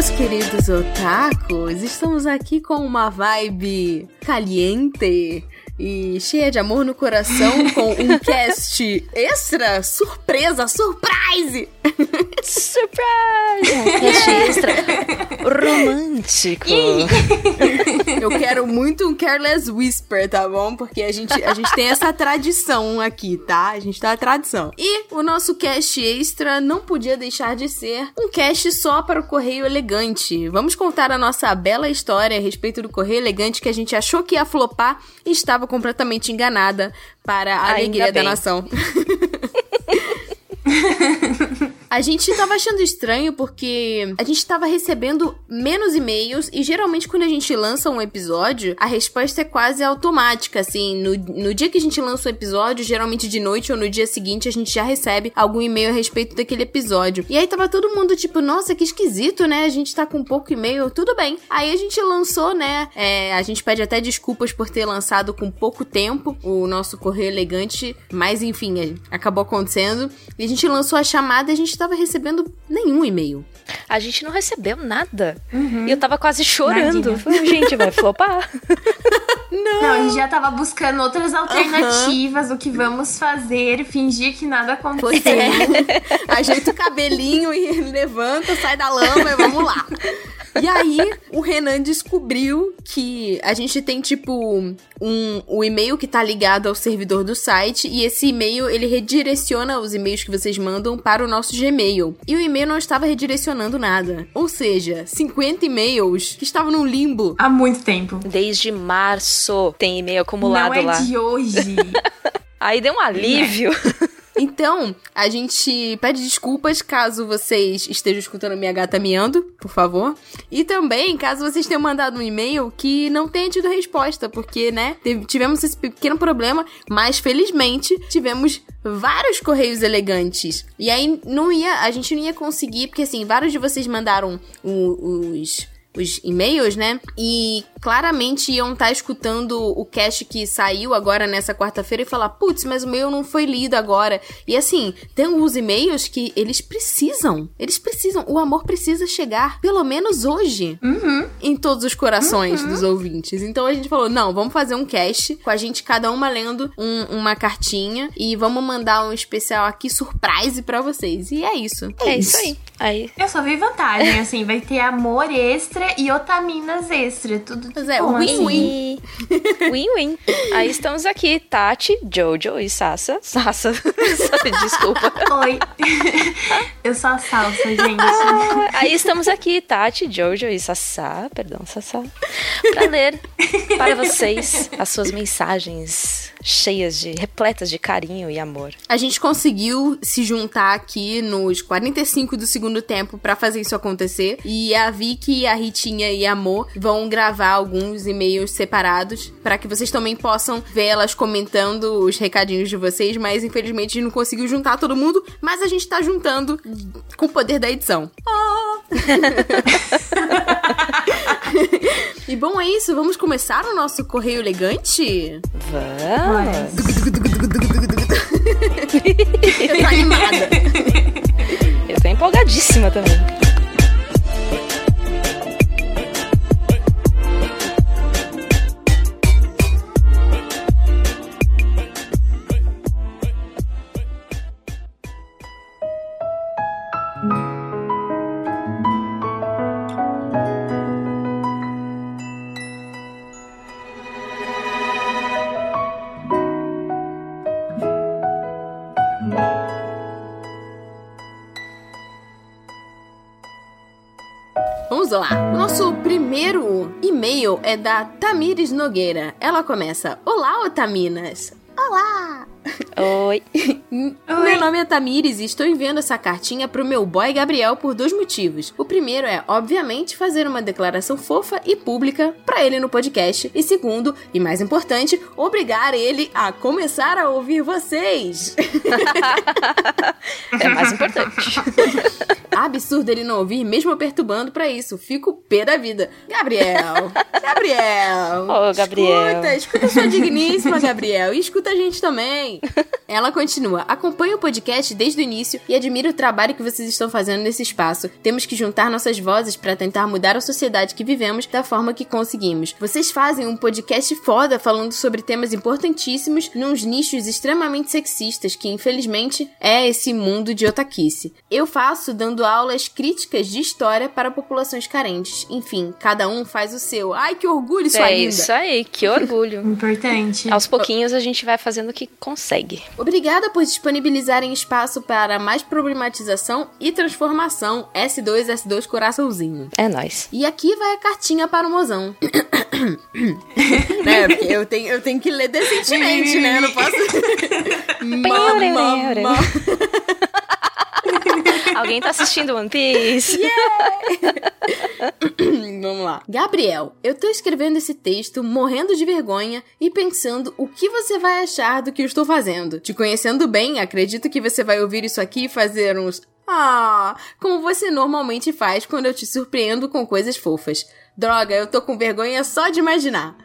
meus queridos otakus, estamos aqui com uma vibe caliente e cheia de amor no coração com um cast extra, surpresa, surprise! Surprise! Um cast extra romântico. Eu quero muito um Careless Whisper, tá bom? Porque a gente, a gente tem essa tradição aqui, tá? A gente tem a tradição. E o nosso cast extra não podia deixar de ser um cast só para o Correio Elegante. Vamos contar a nossa bela história a respeito do Correio Elegante que a gente achou que ia flopar e estava completamente enganada para a Ainda alegria da bem. nação. A gente tava achando estranho porque a gente tava recebendo menos e-mails e geralmente quando a gente lança um episódio, a resposta é quase automática, assim, no, no dia que a gente lança o episódio, geralmente de noite ou no dia seguinte, a gente já recebe algum e-mail a respeito daquele episódio. E aí tava todo mundo tipo, nossa, que esquisito, né? A gente tá com pouco e-mail, tudo bem. Aí a gente lançou, né? é, a gente pede até desculpas por ter lançado com pouco tempo o nosso correio elegante, mas enfim, acabou acontecendo. E a gente lançou a chamada e a gente tava recebendo nenhum e-mail. A gente não recebeu nada. E eu tava quase chorando. Falei, gente, vai flopar. Não, a gente já tava buscando outras alternativas, o que vamos fazer, fingir que nada aconteceu. é. Ajeita o cabelinho e levanta, sai da lama e vamos lá. E aí, o Renan descobriu que a gente tem, tipo, um, o e-mail que tá ligado ao servidor do site, e esse e-mail, ele redireciona os e-mails que vocês mandam para o nosso Gmail. E o e-mail não estava redirecionando nada. Ou seja, 50 e-mails que estavam num limbo. Há muito tempo. Desde março tem e-mail acumulado Não é lá. de hoje. Aí deu um alívio. Então, a gente pede desculpas caso vocês estejam escutando minha gata miando, por favor. E também, caso vocês tenham mandado um e-mail que não tenha tido resposta, porque, né, tivemos esse pequeno problema, mas felizmente tivemos vários correios elegantes. E aí não ia, a gente não ia conseguir, porque assim, vários de vocês mandaram os os e-mails, né? E claramente iam estar escutando o cast que saiu agora nessa quarta-feira e falar: putz, mas o meu não foi lido agora. E assim, tem alguns e-mails que eles precisam. Eles precisam. O amor precisa chegar, pelo menos hoje, em todos os corações dos ouvintes. Então a gente falou: não, vamos fazer um cast com a gente, cada uma lendo um- uma cartinha e vamos mandar um especial aqui surprise pra vocês. E é isso. É isso aí. Aí. Eu só vi vantagem, assim, vai ter amor extra e otaminas extra. Tudo Pois é, win-win. assim. Win-win. Aí estamos aqui, Tati, Jojo e Sassa. Sassa. Desculpa. Oi. Eu sou a salsa, gente. Ah, Aí estamos aqui, Tati, Jojo e Sassá, perdão, Sassá, para ler para vocês as suas mensagens cheias de, repletas de carinho e amor. A gente conseguiu se juntar aqui nos 45 do segundo tempo pra fazer isso acontecer. E a Vicky, a Ritinha e a Mo vão gravar alguns e-mails separados pra que vocês também possam ver elas comentando os recadinhos de vocês. Mas infelizmente a gente não conseguiu juntar todo mundo. Mas a gente tá juntando com o poder da edição. e bom, é isso. Vamos começar o nosso correio elegante? Vamos! Eu tô animada. Eu tô empolgadíssima também. É da Tamires Nogueira. Ela começa: Olá, Otaminas. Olá! Oi. Meu nome é Tamires e estou enviando essa cartinha pro meu boy Gabriel por dois motivos. O primeiro é, obviamente, fazer uma declaração fofa e pública pra ele no podcast. E segundo, e mais importante, obrigar ele a começar a ouvir vocês. É mais importante. Absurdo ele não ouvir, mesmo perturbando pra isso. Fico pé da vida. Gabriel, Gabriel! Ô, Gabriel. Escuta, escuta sua digníssima, Gabriel. E escuta a gente também. Ela continua. Acompanho o podcast desde o início e admiro o trabalho que vocês estão fazendo nesse espaço. Temos que juntar nossas vozes para tentar mudar a sociedade que vivemos da forma que conseguimos. Vocês fazem um podcast foda falando sobre temas importantíssimos nos nichos extremamente sexistas que, infelizmente, é esse mundo de otaquice. Eu faço dando aulas críticas de história para populações carentes. Enfim, cada um faz o seu. Ai, que orgulho, sua é linda! isso aí, que orgulho. Importante. Aos pouquinhos a gente vai fazendo o que consegue. Obrigada por disponibilizarem espaço para mais problematização e transformação. S2, S2 coraçãozinho. É nóis. E aqui vai a cartinha para o mozão. né? Porque eu tenho, eu tenho que ler decentemente, né? Eu não posso. Mamamá. Alguém tá assistindo One Piece? Vamos lá. Gabriel, eu tô escrevendo esse texto morrendo de vergonha e pensando o que você vai achar do que eu estou fazendo. Te conhecendo bem, acredito que você vai ouvir isso aqui e fazer uns. Ah, como você normalmente faz quando eu te surpreendo com coisas fofas. Droga, eu tô com vergonha só de imaginar.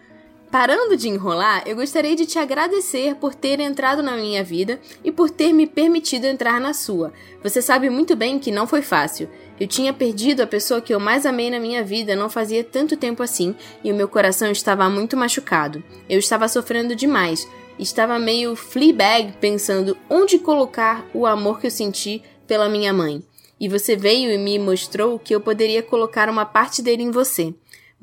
Parando de enrolar, eu gostaria de te agradecer por ter entrado na minha vida e por ter me permitido entrar na sua. Você sabe muito bem que não foi fácil. Eu tinha perdido a pessoa que eu mais amei na minha vida não fazia tanto tempo assim e o meu coração estava muito machucado. Eu estava sofrendo demais. Estava meio fleabag pensando onde colocar o amor que eu senti pela minha mãe. E você veio e me mostrou que eu poderia colocar uma parte dele em você.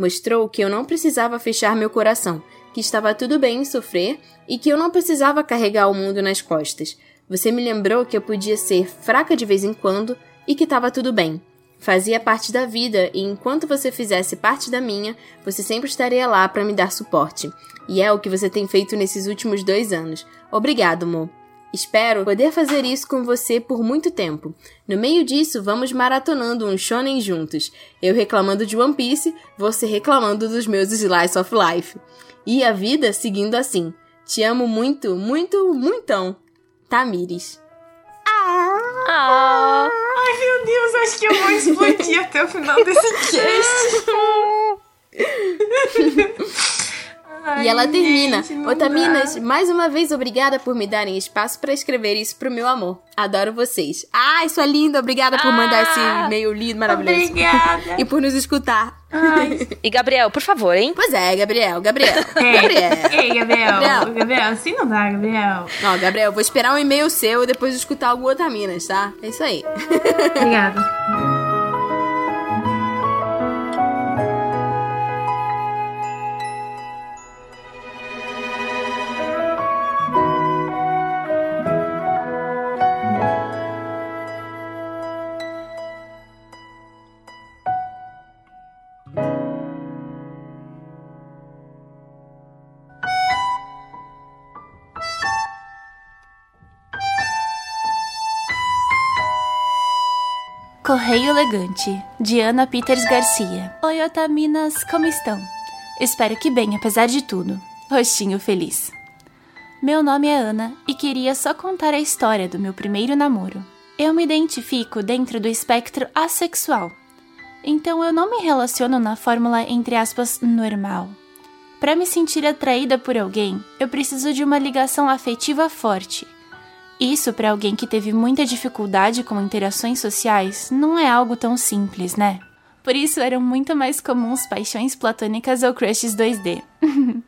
Mostrou que eu não precisava fechar meu coração, que estava tudo bem em sofrer e que eu não precisava carregar o mundo nas costas. Você me lembrou que eu podia ser fraca de vez em quando e que estava tudo bem. Fazia parte da vida e enquanto você fizesse parte da minha, você sempre estaria lá para me dar suporte. E é o que você tem feito nesses últimos dois anos. Obrigado, Mo. Espero poder fazer isso com você por muito tempo. No meio disso, vamos maratonando um shonen juntos. Eu reclamando de One Piece, você reclamando dos meus slice of life. E a vida seguindo assim. Te amo muito, muito, muitão. Tamires. Ah, Ai, meu Deus, acho que eu vou explodir até o final desse cast. Ai, e ela termina. gente, não Otaminas, dá. mais uma vez obrigada por me darem espaço para escrever isso pro meu amor. Adoro vocês. Ai, sua linda, obrigada por mandar esse e-mail lindo, maravilhoso. Obrigada. E por nos escutar. Ai, e Gabriel, por favor, hein? Pois é, Gabriel, Gabriel. ei, Gabriel. ei, Gabriel. Gabriel. Gabriel, assim não dá, Gabriel. Ó, Gabriel, vou esperar um e-mail seu e depois escutar algum Otaminas, tá? É isso aí. Obrigada. Correio Elegante, Diana Peters Garcia. Oi, Otaminas, como estão? Espero que bem, apesar de tudo. Rostinho feliz. Meu nome é Ana e queria só contar a história do meu primeiro namoro. Eu me identifico dentro do espectro assexual, então eu não me relaciono na fórmula entre aspas normal. Para me sentir atraída por alguém, eu preciso de uma ligação afetiva forte. Isso para alguém que teve muita dificuldade com interações sociais não é algo tão simples, né? Por isso eram muito mais comuns paixões platônicas ou crushes 2D.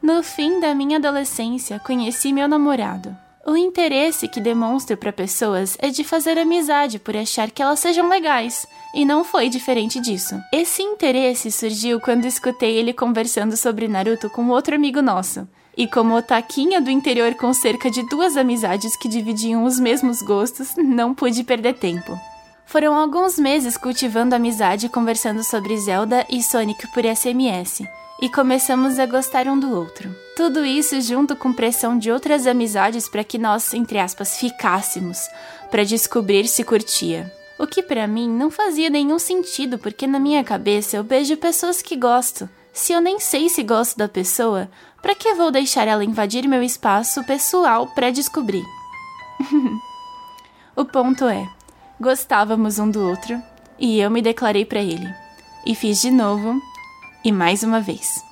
no fim da minha adolescência, conheci meu namorado. O interesse que demonstro para pessoas é de fazer amizade por achar que elas sejam legais, e não foi diferente disso. Esse interesse surgiu quando escutei ele conversando sobre Naruto com outro amigo nosso. E como otaquinha do interior com cerca de duas amizades que dividiam os mesmos gostos, não pude perder tempo. Foram alguns meses cultivando amizade conversando sobre Zelda e Sonic por SMS, e começamos a gostar um do outro. Tudo isso junto com pressão de outras amizades para que nós, entre aspas, ficássemos, para descobrir se curtia. O que para mim não fazia nenhum sentido, porque na minha cabeça eu beijo pessoas que gosto. Se eu nem sei se gosto da pessoa, para que vou deixar ela invadir meu espaço pessoal para descobrir? o ponto é, gostávamos um do outro e eu me declarei para ele. E fiz de novo E mais uma vez.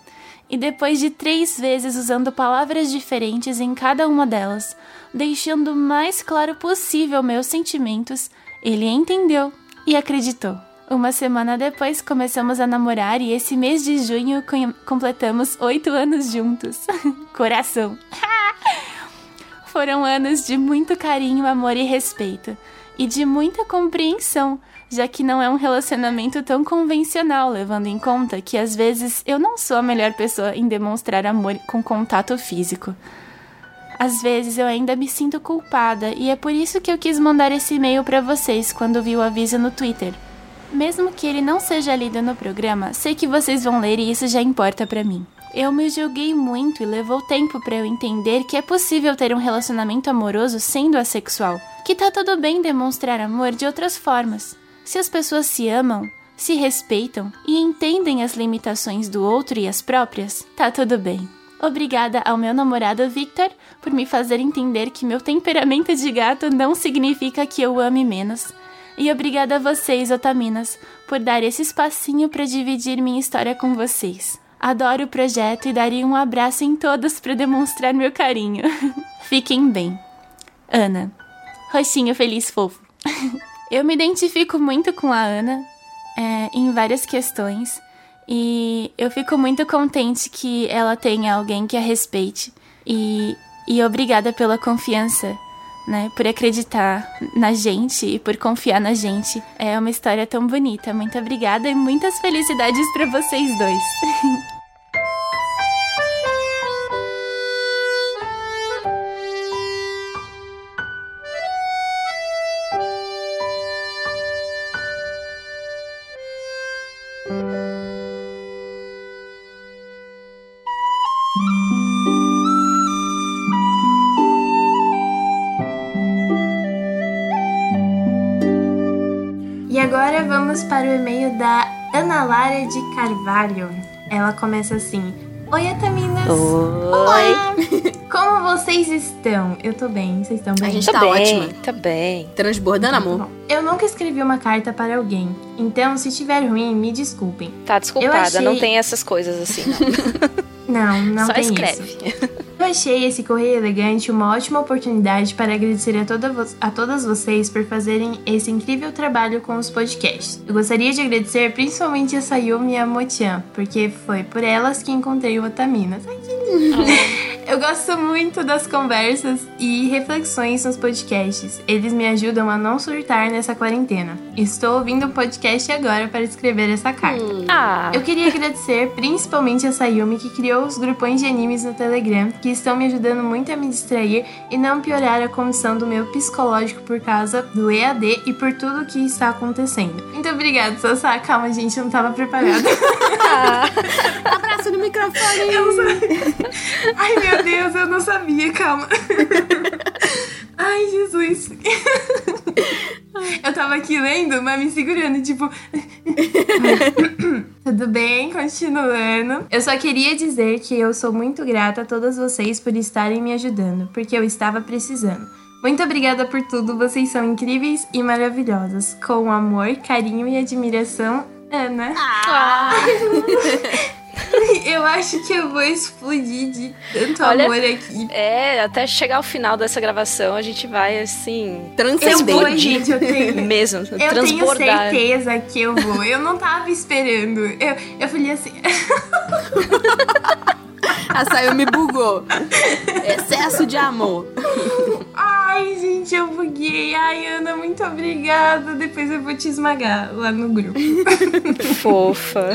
E depois de três vezes usando palavras diferentes em cada uma delas, deixando o mais claro possível meus sentimentos, ele entendeu e acreditou. Uma semana depois começamos a namorar e esse mês de junho completamos oito anos juntos. Coração! Foram anos de muito carinho, amor e respeito, e de muita compreensão, já que não é um relacionamento tão convencional, levando em conta que às vezes eu não sou a melhor pessoa em demonstrar amor com contato físico. Às vezes eu ainda me sinto culpada e é por isso que eu quis mandar esse e-mail para vocês quando vi o aviso no Twitter. Mesmo que ele não seja lido no programa, sei que vocês vão ler e isso já importa para mim. Eu me julguei muito e levou tempo para eu entender que é possível ter um relacionamento amoroso sendo assexual, que tá tudo bem demonstrar amor de outras formas. Se as pessoas se amam, se respeitam e entendem as limitações do outro e as próprias, tá tudo bem. Obrigada ao meu namorado Victor por me fazer entender que meu temperamento de gato não significa que eu ame menos e obrigada a vocês, Otaminas, por dar esse espacinho para dividir minha história com vocês. Adoro o projeto e daria um abraço em todos para demonstrar meu carinho. Fiquem bem. Ana. Roxinho feliz fofo. Eu me identifico muito com a Ana é, em várias questões e eu fico muito contente que ela tenha alguém que a respeite e, e obrigada pela confiança né, por acreditar na gente e por confiar na gente. É uma história tão bonita. Muito obrigada e muitas felicidades para vocês dois. Ana Lara de Carvalho. Ela começa assim: Oi, Ataminas! Oi! Como vocês estão? Eu tô bem, vocês estão bem? A gente tá, tá ótima. Tá bem. Transbordando então, amor. Eu nunca escrevi uma carta para alguém, então se estiver ruim, me desculpem. Tá desculpada, achei... não tem essas coisas assim, não. não, não Só tem escreve. Isso. Achei esse Correio Elegante uma ótima oportunidade para agradecer a, toda a todas vocês por fazerem esse incrível trabalho com os podcasts. Eu gostaria de agradecer principalmente a Sayumi e a Motian, porque foi por elas que encontrei o Otaminas. Ai, que lindo! Eu gosto muito das conversas e reflexões nos podcasts. Eles me ajudam a não surtar nessa quarentena. Estou ouvindo o podcast agora para escrever essa carta. Hum. Ah. Eu queria agradecer principalmente a Sayumi que criou os grupões de animes no Telegram, que estão me ajudando muito a me distrair e não piorar a condição do meu psicológico por causa do EAD e por tudo o que está acontecendo. Muito obrigada, Sassá. Calma, gente, eu não estava preparada. Ah. Abraço no microfone. Eu Ai, meu meu Deus, eu não sabia, calma. Ai, Jesus. Eu tava aqui lendo, mas me segurando, tipo. Tudo bem, continuando. Eu só queria dizer que eu sou muito grata a todas vocês por estarem me ajudando, porque eu estava precisando. Muito obrigada por tudo, vocês são incríveis e maravilhosas. Com amor, carinho e admiração, Ana. Ah. Eu acho que eu vou explodir de tanto Olha, amor aqui. É, até chegar ao final dessa gravação, a gente vai assim. Transcender. Eu vou, gente, eu tenho. Mesmo. Eu transbordar. tenho certeza que eu vou. Eu não tava esperando. Eu, eu falei assim. A Sayumi bugou. Excesso de amor. Ai, gente, eu buguei. Ai, Ana, muito obrigada. Depois eu vou te esmagar lá no grupo. Fofa.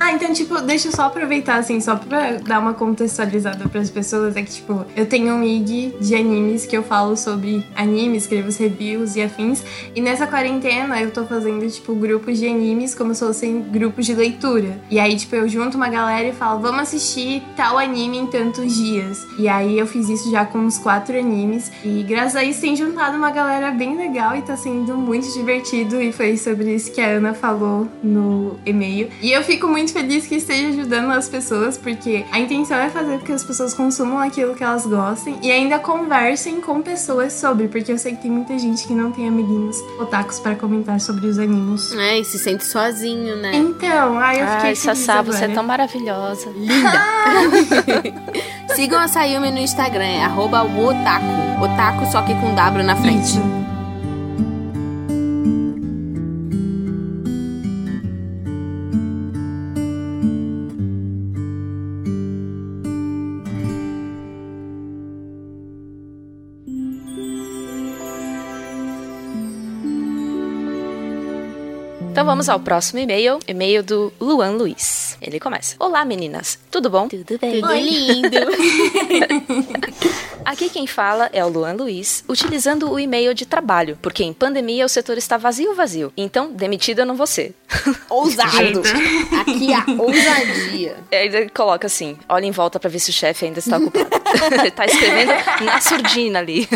Ah, então, tipo, deixa eu só aproveitar, assim, só pra dar uma contextualizada pras pessoas. É que, tipo, eu tenho um IG de animes que eu falo sobre animes, escrevo os reviews e afins. E nessa quarentena eu tô fazendo, tipo, grupos de animes como se fossem grupos de leitura. E aí, tipo, eu junto uma galera e falo, vamos assistir tal anime em tantos dias. E aí eu fiz isso já com uns quatro animes. E graças a isso tem juntado uma galera bem legal e tá sendo muito divertido. E foi sobre isso que a Ana falou no e-mail. E eu fico muito feliz que esteja ajudando as pessoas, porque a intenção é fazer com que as pessoas consumam aquilo que elas gostem e ainda conversem com pessoas sobre, porque eu sei que tem muita gente que não tem amiguinhos otakus para comentar sobre os animes. É, e se sente sozinho, né? Então, ai, eu fiquei Ai, feliz Sassá, você é tão maravilhosa. Sigam a Sayumi no Instagram, é arroba otaku. Otaku só que com W na frente. Isso. Vamos ao próximo e-mail, e-mail do Luan Luiz. Ele começa. Olá meninas, tudo bom? Tudo bem. Tudo lindo. Aqui quem fala é o Luan Luiz, utilizando o e-mail de trabalho, porque em pandemia o setor está vazio, vazio. Então, demitida eu não vou ser. Ousado. Aqui a ousadia. Aí ele coloca assim: olha em volta pra ver se o chefe ainda está ocupado. tá escrevendo na surdina ali.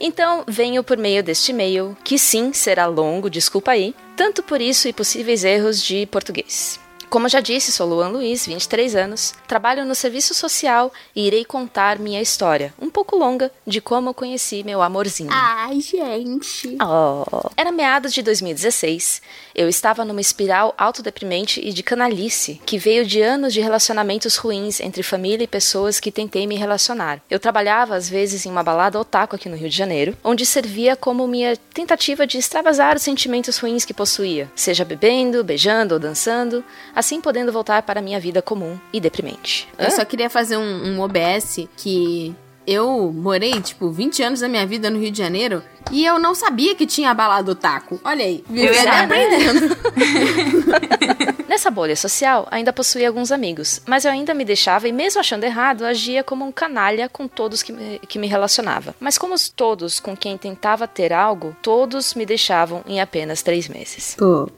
Então, venho por meio deste e-mail, que sim será longo, desculpa aí, tanto por isso e possíveis erros de português. Como já disse, sou Luan Luiz, 23 anos, trabalho no serviço social e irei contar minha história, um pouco longa, de como eu conheci meu amorzinho. Ai, gente. Oh. Era meados de 2016. Eu estava numa espiral autodeprimente e de canalice, que veio de anos de relacionamentos ruins entre família e pessoas que tentei me relacionar. Eu trabalhava às vezes em uma balada otaku aqui no Rio de Janeiro, onde servia como minha tentativa de extravasar os sentimentos ruins que possuía, seja bebendo, beijando ou dançando, assim podendo voltar para a minha vida comum e deprimente. Eu só queria fazer um, um OBS que eu morei, tipo, 20 anos da minha vida no Rio de Janeiro e eu não sabia que tinha balada otaku. Olha aí, vivendo e Verdade. aprendendo. Nessa bolha social, ainda possuía alguns amigos, mas eu ainda me deixava e, mesmo achando errado, agia como um canalha com todos que me, que me relacionava. Mas, como os todos com quem tentava ter algo, todos me deixavam em apenas três meses. Putz.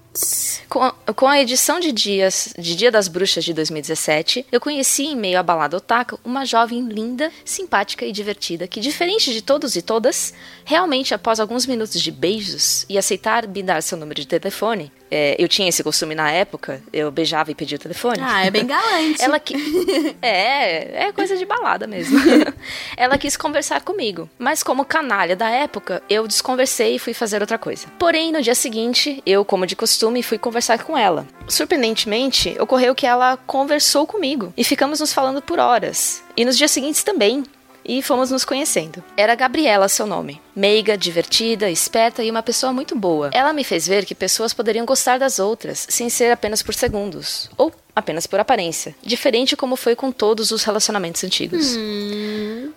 Com a, com a edição de dias de Dia das Bruxas de 2017, eu conheci em meio à balada otaku uma jovem linda, simpática e divertida que, diferente de todos e todas, realmente após alguns minutos de beijos e aceitar me dar seu número de telefone, é, eu tinha esse costume na época, eu beijava e pedia o telefone. Ah, é bem galante. Ela que é, é coisa de balada mesmo. Ela quis conversar comigo, mas como canalha da época, eu desconversei e fui fazer outra coisa. Porém, no dia seguinte, eu, como de costume, fui conversar com ela. Surpreendentemente, ocorreu que ela conversou comigo e ficamos nos falando por horas. E nos dias seguintes também. E fomos nos conhecendo. Era Gabriela seu nome. Meiga, divertida, esperta e uma pessoa muito boa. Ela me fez ver que pessoas poderiam gostar das outras, sem ser apenas por segundos. Ou apenas por aparência. Diferente como foi com todos os relacionamentos antigos.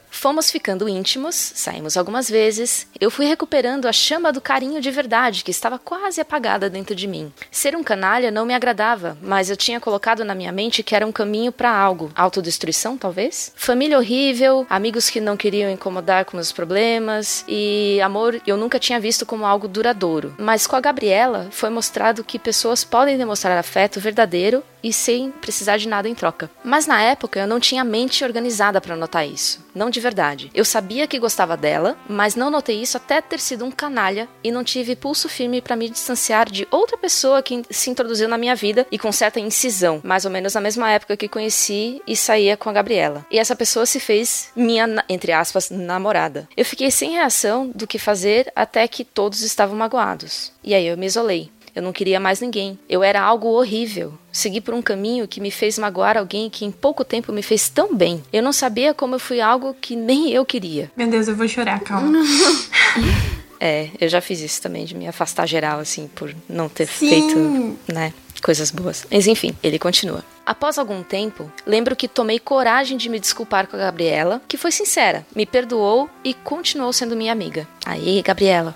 Fomos ficando íntimos, saímos algumas vezes. Eu fui recuperando a chama do carinho de verdade que estava quase apagada dentro de mim. Ser um canalha não me agradava, mas eu tinha colocado na minha mente que era um caminho para algo. Autodestruição, talvez? Família horrível, amigos que não queriam incomodar com meus problemas e amor eu nunca tinha visto como algo duradouro. Mas com a Gabriela foi mostrado que pessoas podem demonstrar afeto verdadeiro e sem precisar de nada em troca. Mas na época eu não tinha mente organizada para notar isso. Não de verdade. Eu sabia que gostava dela, mas não notei isso até ter sido um canalha e não tive pulso firme para me distanciar de outra pessoa que se introduziu na minha vida e com certa incisão, mais ou menos na mesma época que conheci e saía com a Gabriela. E essa pessoa se fez minha, entre aspas, namorada. Eu fiquei sem reação do que fazer até que todos estavam magoados. E aí eu me isolei. Eu não queria mais ninguém. Eu era algo horrível. Segui por um caminho que me fez magoar alguém que em pouco tempo me fez tão bem. Eu não sabia como eu fui algo que nem eu queria. Meu Deus, eu vou chorar, calma. É, eu já fiz isso também, de me afastar geral, assim, por não ter Sim. feito, né, coisas boas. Mas enfim, ele continua. Após algum tempo, lembro que tomei coragem de me desculpar com a Gabriela, que foi sincera, me perdoou e continuou sendo minha amiga. Aí, Gabriela.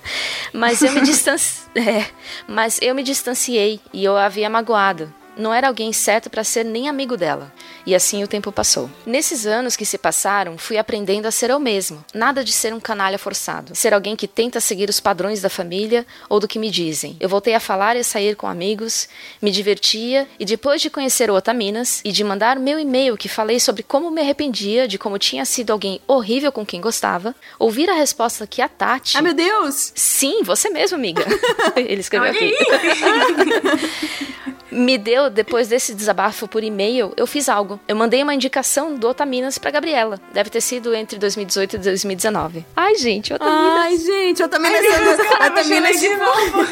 mas eu me distanci... é, mas eu me distanciei e eu a havia magoado. Não era alguém certo para ser nem amigo dela. E assim o tempo passou. Nesses anos que se passaram, fui aprendendo a ser eu mesmo. Nada de ser um canalha forçado. Ser alguém que tenta seguir os padrões da família ou do que me dizem. Eu voltei a falar e a sair com amigos, me divertia e depois de conhecer o Otaminas e de mandar meu e-mail que falei sobre como me arrependia de como tinha sido alguém horrível com quem gostava, ouvir a resposta que a Tati. Ai, meu Deus! Sim, você mesmo, amiga. Ele escreveu aqui. me deu, depois desse desabafo por e-mail, eu fiz algo. Eu mandei uma indicação do Otaminas pra Gabriela. Deve ter sido entre 2018 e 2019. Ai, gente, Otaminas. Ai, gente, Otaminas sendo, Otaminas, tipo,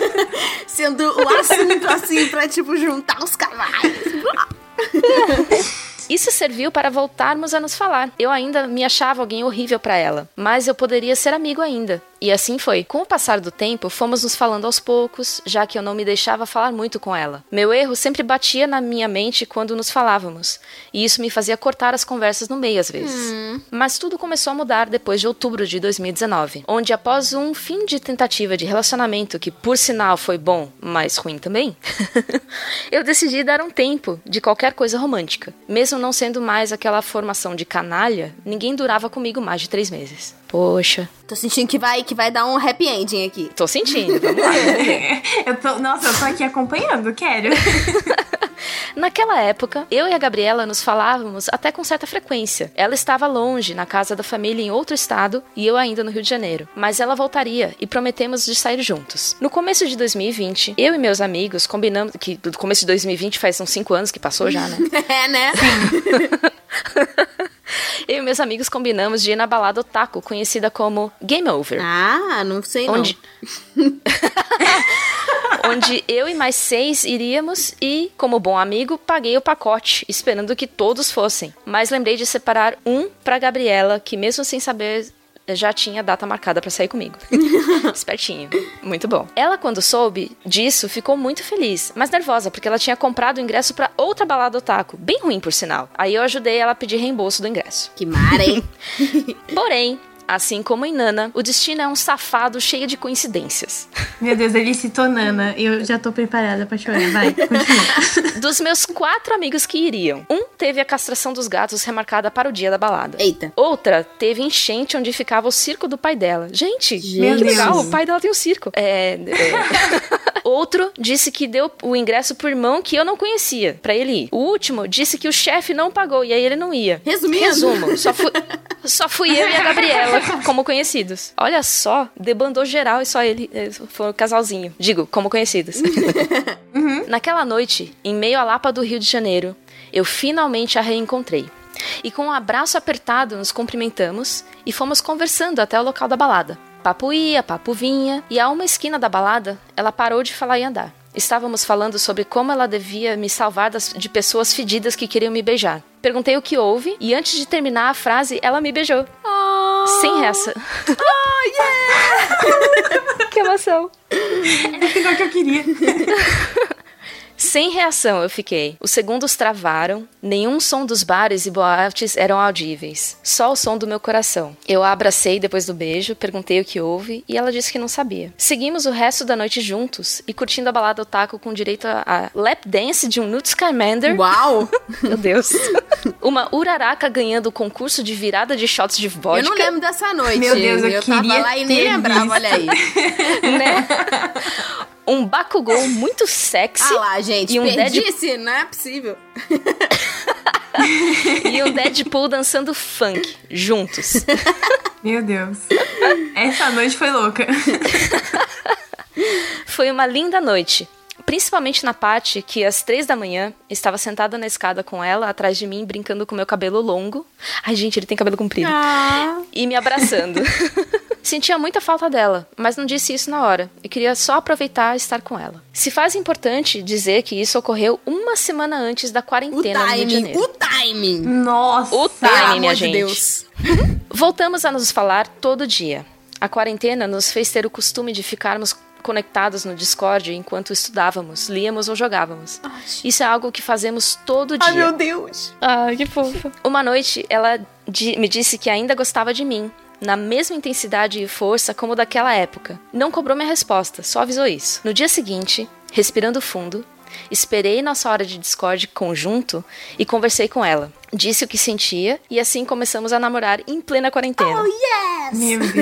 sendo o assunto, assim, pra, tipo, juntar os cavalos. Isso serviu para voltarmos a nos falar. Eu ainda me achava alguém horrível para ela, mas eu poderia ser amigo ainda. E assim foi. Com o passar do tempo, fomos nos falando aos poucos, já que eu não me deixava falar muito com ela. Meu erro sempre batia na minha mente quando nos falávamos, e isso me fazia cortar as conversas no meio às vezes. Hum. Mas tudo começou a mudar depois de outubro de 2019, onde após um fim de tentativa de relacionamento que por sinal foi bom, mas ruim também, eu decidi dar um tempo de qualquer coisa romântica. Mesmo não sendo mais aquela formação de canalha, ninguém durava comigo mais de três meses. Poxa, Tô sentindo que vai, que vai dar um happy ending aqui. tô sentindo, vamos lá. eu tô, nossa, eu tô aqui acompanhando, quero. Naquela época, eu e a Gabriela nos falávamos até com certa frequência. Ela estava longe, na casa da família em outro estado, e eu ainda no Rio de Janeiro. Mas ela voltaria e prometemos de sair juntos. No começo de 2020, eu e meus amigos combinamos. Que do começo de 2020 faz uns 5 anos que passou já, né? É, né? eu e meus amigos combinamos de ir na balada Otaku, conhecida como Game Over. Ah, não sei Onde... onde eu e mais seis iríamos e, como bom amigo, paguei o pacote, esperando que todos fossem. Mas lembrei de separar um pra Gabriela, que mesmo sem saber já tinha data marcada pra sair comigo. Espertinho. Muito bom. Ela, quando soube disso, ficou muito feliz, mas nervosa, porque ela tinha comprado o ingresso pra outra balada otaku. Bem ruim, por sinal. Aí eu ajudei ela a pedir reembolso do ingresso. Que mara, hein? Porém, assim como em Nana, o destino é um safado cheio de coincidências. Meu Deus, ele citou Nana. Eu já tô preparada pra chorar. Vai, continua. Dos meus quatro amigos que iriam, um teve a castração dos gatos remarcada para o dia da balada. Eita. Outra teve enchente onde ficava o circo do pai dela. Gente, Gente. que legal, o pai dela tem um circo. É, é. Outro disse que deu o ingresso pro irmão que eu não conhecia, pra ele ir. O último disse que o chefe não pagou e aí ele não ia. Resumindo. Resumo, só fui, só fui eu e a Gabriela como conhecidos. Olha só, debandou geral e só ele eh, foi o casalzinho. Digo, como conhecidos. Naquela noite, em meio à Lapa do Rio de Janeiro, eu finalmente a reencontrei. E com um abraço apertado nos cumprimentamos e fomos conversando até o local da balada. Papo ia, papo vinha, e a uma esquina da balada, ela parou de falar e andar. Estávamos falando sobre como ela devia me salvar das- de pessoas fedidas que queriam me beijar. Perguntei o que houve e antes de terminar a frase, ela me beijou. Sem reação. que emoção. É o final que eu queria. Sem reação eu fiquei. Os segundos travaram, nenhum som dos bares e boates eram audíveis. Só o som do meu coração. Eu a abracei depois do beijo, perguntei o que houve e ela disse que não sabia. Seguimos o resto da noite juntos e curtindo a balada otaku com direito a, a lap dance de um Newt Scamander. Uau! Meu Deus. Uma uraraca ganhando o concurso de virada de shots de vodka. Eu não lembro dessa noite. Meu Deus, eu tava queria lá e nem lembrava, olha aí. né? Um Bakugou muito sexy Ah lá, gente, E um perdi Dead- esse, não é possível. e um Deadpool dançando funk juntos. Meu Deus. Essa noite foi louca. Foi uma linda noite. Principalmente na parte que, às três da manhã, estava sentada na escada com ela, atrás de mim, brincando com meu cabelo longo. Ai, gente, ele tem cabelo comprido. Ah. E me abraçando. Sentia muita falta dela, mas não disse isso na hora. Eu queria só aproveitar e estar com ela. Se faz importante dizer que isso ocorreu uma semana antes da O quarentena no Rio de timing, Janeiro. o timing. Nossa. O timing, minha de gente. Deus. Voltamos a nos falar todo dia. A quarentena nos fez ter o costume de ficarmos conectados no Discord enquanto estudávamos, líamos ou jogávamos. Isso é algo que fazemos todo dia. Ai, meu Deus. Ai, que fofa. Uma noite, ela me disse que ainda gostava de mim, na mesma intensidade e força como daquela época. Não cobrou minha resposta, só avisou isso. No dia seguinte, respirando fundo, esperei nossa hora de Discord conjunto e conversei com ela. Disse o que sentia e assim começamos a namorar em plena quarentena. Meu Deus.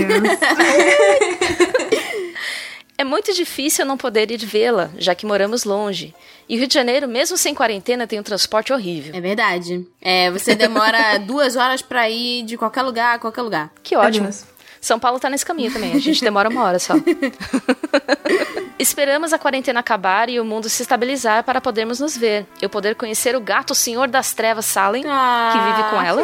É muito difícil eu não poder ir vê-la, já que moramos longe. E o Rio de Janeiro, mesmo sem quarentena, tem um transporte horrível. É verdade. É, você demora duas horas pra ir de qualquer lugar a qualquer lugar. Que ótimo. Deus. São Paulo tá nesse caminho também. A gente demora uma hora só. Esperamos a quarentena acabar e o mundo se estabilizar para podermos nos ver. Eu poder conhecer o gato Senhor das Trevas Salem, Ah. que vive com ela.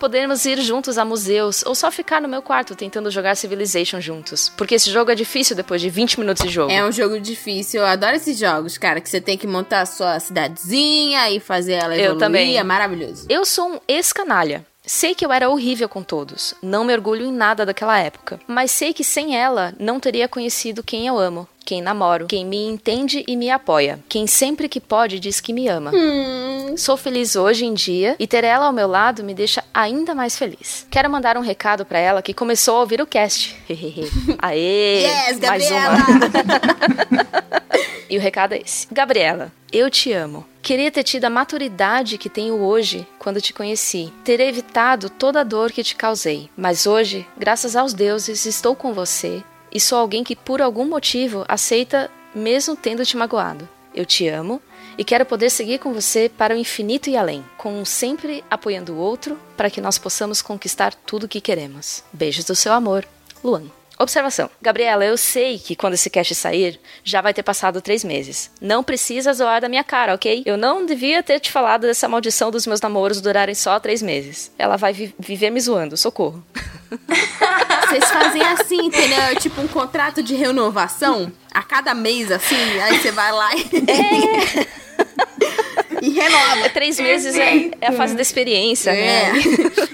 Podermos ir juntos a museus ou só ficar no meu quarto tentando jogar Civilization juntos. Porque esse jogo é difícil depois de 20 minutos de jogo. É um jogo difícil, eu adoro esses jogos, cara, que você tem que montar a sua cidadezinha e fazer ela Eu evoluir, também. é maravilhoso. Eu sou um ex-canalha. Sei que eu era horrível com todos, não me orgulho em nada daquela época, mas sei que sem ela não teria conhecido quem eu amo, quem namoro, quem me entende e me apoia, quem sempre que pode diz que me ama. Sou feliz hoje em dia e ter ela ao meu lado me deixa ainda mais feliz. Quero mandar um recado pra ela que começou a ouvir o cast. Aê! Yes, mais Gabriela! uma. E o recado é esse. Gabriela, eu te amo. Queria ter tido a maturidade que tenho hoje quando te conheci. Ter evitado toda a dor que te causei. Mas hoje, graças aos deuses, estou com você e sou alguém que por algum motivo aceita mesmo tendo te magoado. Eu te amo e quero poder seguir com você para o infinito e além, com um sempre apoiando o outro para que nós possamos conquistar tudo o que queremos. Beijos do seu amor, Luan. Observação. Gabriela, eu sei que quando esse cast sair, já vai ter passado três meses. Não precisa zoar da minha cara, ok? Eu não devia ter te falado dessa maldição dos meus namoros durarem só três meses. Ela vai vi- viver me zoando, socorro. Vocês fazem assim, entendeu? É tipo um contrato de renovação a cada mês, assim, aí você vai lá e, e renova. É três meses é, é a fase da experiência, É. né?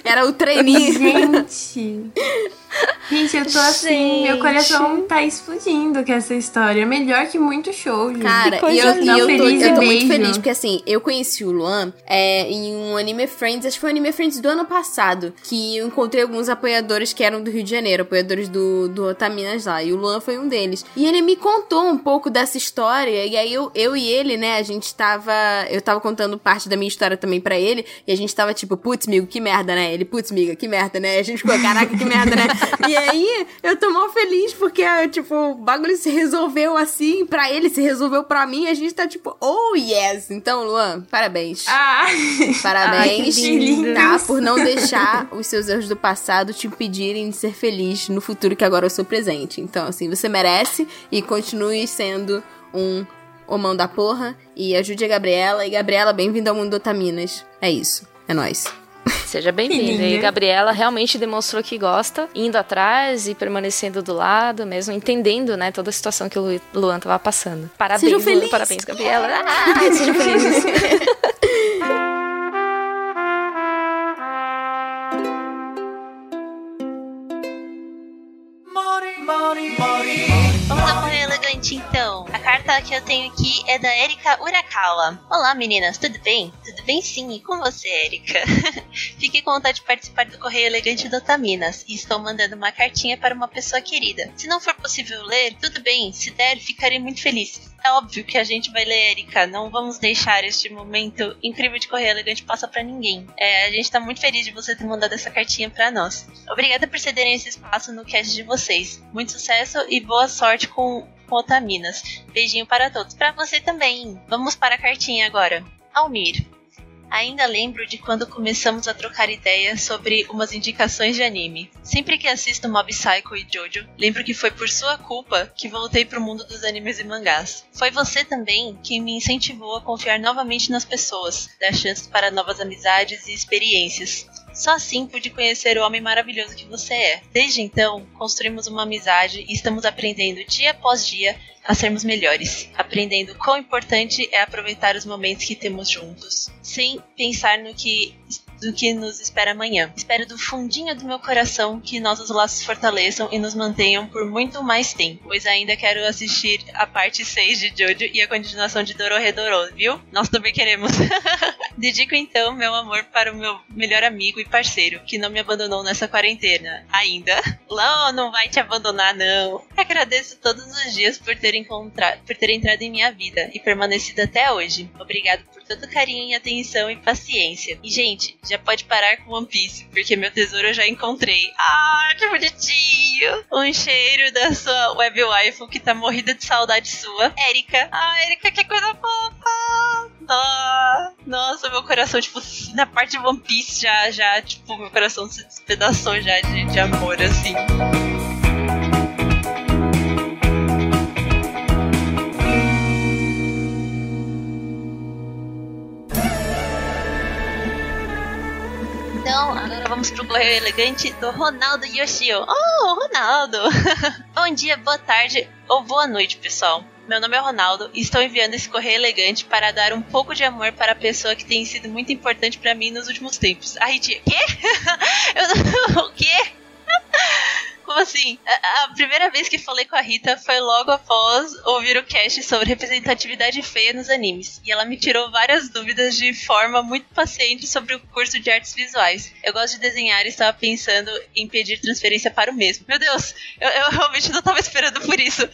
Era o trainee. Gente. Gente, eu tô assim, meu coração tá explodindo com essa história. Melhor que muito show, gente. Cara, e eu, e eu tô, Feliz eu tô muito feliz, porque assim, eu conheci o Luan é, em um Anime Friends, acho que foi o Anime Friends do ano passado, que eu encontrei alguns apoiadores que eram do Rio de Janeiro, apoiadores do, do Otaminas lá, e o Luan foi um deles. E ele me contou um pouco dessa história, e aí eu, eu e ele, né, a gente tava, eu tava contando parte da minha história também pra ele, e a gente tava tipo, putz, amigo, que merda, né? Ele, putz, amiga, que merda, né? E a gente ficou, caraca, que merda, né? E aí, eu tô mal feliz, porque, tipo, o bagulho se resolveu assim, pra ele se resolveu pra mim, e a gente tá tipo, oh yes! Então, Luan, parabéns. Ah, Parabéns, Ai, lindo. tá? Por não deixar os seus erros do passado te impedirem de ser feliz no futuro que agora eu sou presente. Então, assim, você merece e continue sendo um homão da porra. E ajude a Gabriela. E Gabriela, bem-vinda ao mundo do Otaminas. É isso. É nóis. Seja bem-vinda. E. Gabriela realmente demonstrou que gosta, indo atrás e permanecendo do lado, mesmo entendendo, né, toda a situação que o Lu- Luan tava passando. Parabéns, Luan, parabéns, Gabriela. Ah, sejam felizes. carta que eu tenho aqui é da Erika Urakawa. Olá meninas, tudo bem? Tudo bem sim, e com você, Erika? Fiquei com vontade de participar do Correio Elegante do Otaminas e estou mandando uma cartinha para uma pessoa querida. Se não for possível ler, tudo bem, se der, ficarei muito feliz. É óbvio que a gente vai ler, Erika. Não vamos deixar este momento incrível de Correio Elegante passar para ninguém. É, a gente tá muito feliz de você ter mandado essa cartinha para nós. Obrigada por cederem esse espaço no cast de vocês. Muito sucesso e boa sorte com, com Otaminas. Beijinho para todos. Para você também. Vamos para a cartinha agora. Almir. Ainda lembro de quando começamos a trocar ideias sobre umas indicações de anime. Sempre que assisto Mob Psycho e Jojo, lembro que foi por sua culpa que voltei pro mundo dos animes e mangás. Foi você também quem me incentivou a confiar novamente nas pessoas, dar chances para novas amizades e experiências. Só assim pude conhecer o homem maravilhoso que você é. Desde então, construímos uma amizade e estamos aprendendo dia após dia a sermos melhores, aprendendo quão importante é aproveitar os momentos que temos juntos, sem pensar no que do que nos espera amanhã. Espero do fundinho do meu coração que nossos laços fortaleçam e nos mantenham por muito mais tempo, pois ainda quero assistir a parte 6 de Jojo e a continuação de Dororedoro, viu? Nós também queremos. Dedico então meu amor para o meu melhor amigo e parceiro, que não me abandonou nessa quarentena. Ainda. Lão não vai te abandonar, não. Agradeço todos os dias por ter encontrado, por ter entrado em minha vida e permanecido até hoje. Obrigado por todo carinho atenção e paciência. E, gente, já pode parar com One Piece, porque meu tesouro eu já encontrei. Ah, que bonitinho! Um cheiro da sua web waifu que tá morrida de saudade sua. Erika. Ah, Erika, que coisa fofa! Nossa, meu coração, tipo, na parte de One Piece já, já, tipo, meu coração se despedaçou já de, de amor, assim. Agora vamos pro correio elegante do Ronaldo Yoshio. Oh, Ronaldo! Bom dia, boa tarde ou boa noite, pessoal. Meu nome é Ronaldo e estou enviando esse correio elegante para dar um pouco de amor para a pessoa que tem sido muito importante para mim nos últimos tempos. A Ritinha, quê? Eu, o quê? Como assim? A, a, primeira vez que falei com a Rita foi logo após ouvir o cast sobre representatividade feia nos animes. E ela me tirou várias dúvidas de forma muito paciente sobre o curso de artes visuais. Eu gosto de desenhar e estava pensando em pedir transferência para o mesmo. Meu Deus, eu, eu realmente não estava esperando por isso.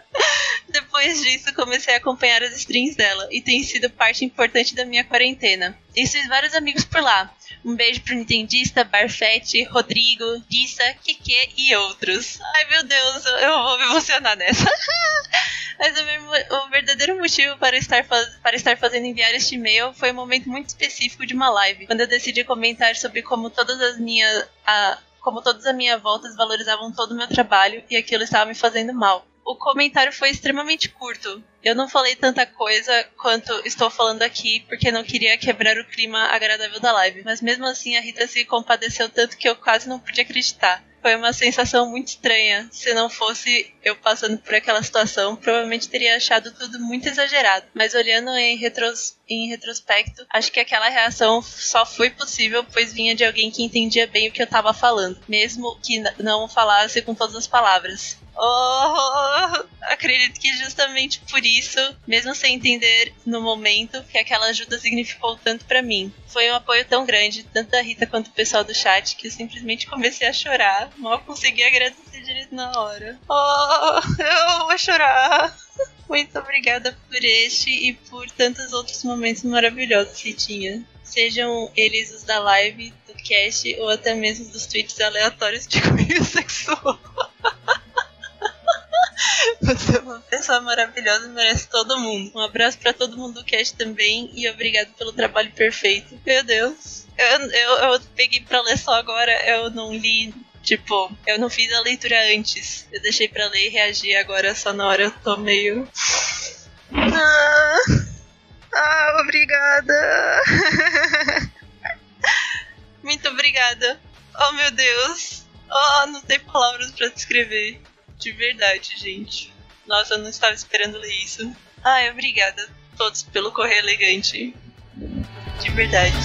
Depois disso, comecei a acompanhar as streams dela e tem sido parte importante da minha quarentena. E fiz vários amigos por lá. Um beijo pro Nintendista, Barfete, Rodrigo, Dissa, Kike e outros. Ai meu Deus, eu vou me emocionar nessa. Mas o, o, verdadeiro motivo para estar, para estar fazendo enviar este e-mail foi um momento muito específico de uma live, quando eu decidi comentar sobre como todas as minhas. A, como todas as minhas voltas valorizavam todo o meu trabalho e aquilo estava me fazendo mal o comentário foi extremamente curto. Eu não falei tanta coisa quanto estou falando aqui, porque não queria quebrar o clima agradável da live. Mas mesmo assim, a Rita se compadeceu tanto que eu quase não pude acreditar. Foi uma sensação muito estranha. Se não fosse eu passando por aquela situação, provavelmente teria achado tudo muito exagerado. Mas olhando em, retros, em retrospecto, acho que aquela reação só foi possível pois vinha de alguém que entendia bem o que eu estava falando, mesmo que não falasse com todas as palavras. Oh, acredito que justamente por isso, mesmo sem entender no momento, que aquela ajuda significou tanto para mim. Foi um apoio tão grande, tanto da Rita quanto do pessoal do chat, que eu simplesmente comecei a chorar. Mal consegui agradecer direito na hora. Oh, eu vou chorar. Muito obrigada por este e por tantos outros momentos maravilhosos que tinha. Sejam eles os da live, do cast ou até mesmo dos tweets aleatórios de cunho sexual. Você é uma pessoa maravilhosa e merece todo mundo. Um abraço para todo mundo do cast também e obrigado pelo trabalho perfeito. Meu Deus. Eu, eu, eu peguei pra ler só agora, eu não li Tipo, eu não fiz a leitura antes. Eu deixei pra ler e reagir agora só na hora eu tô meio. Ah, ah obrigada. Muito obrigada. Oh meu Deus. Oh, não tem palavras para descrever. De verdade, gente. Nossa, eu não estava esperando ler isso. Ai, obrigada a todos pelo correio elegante. De verdade.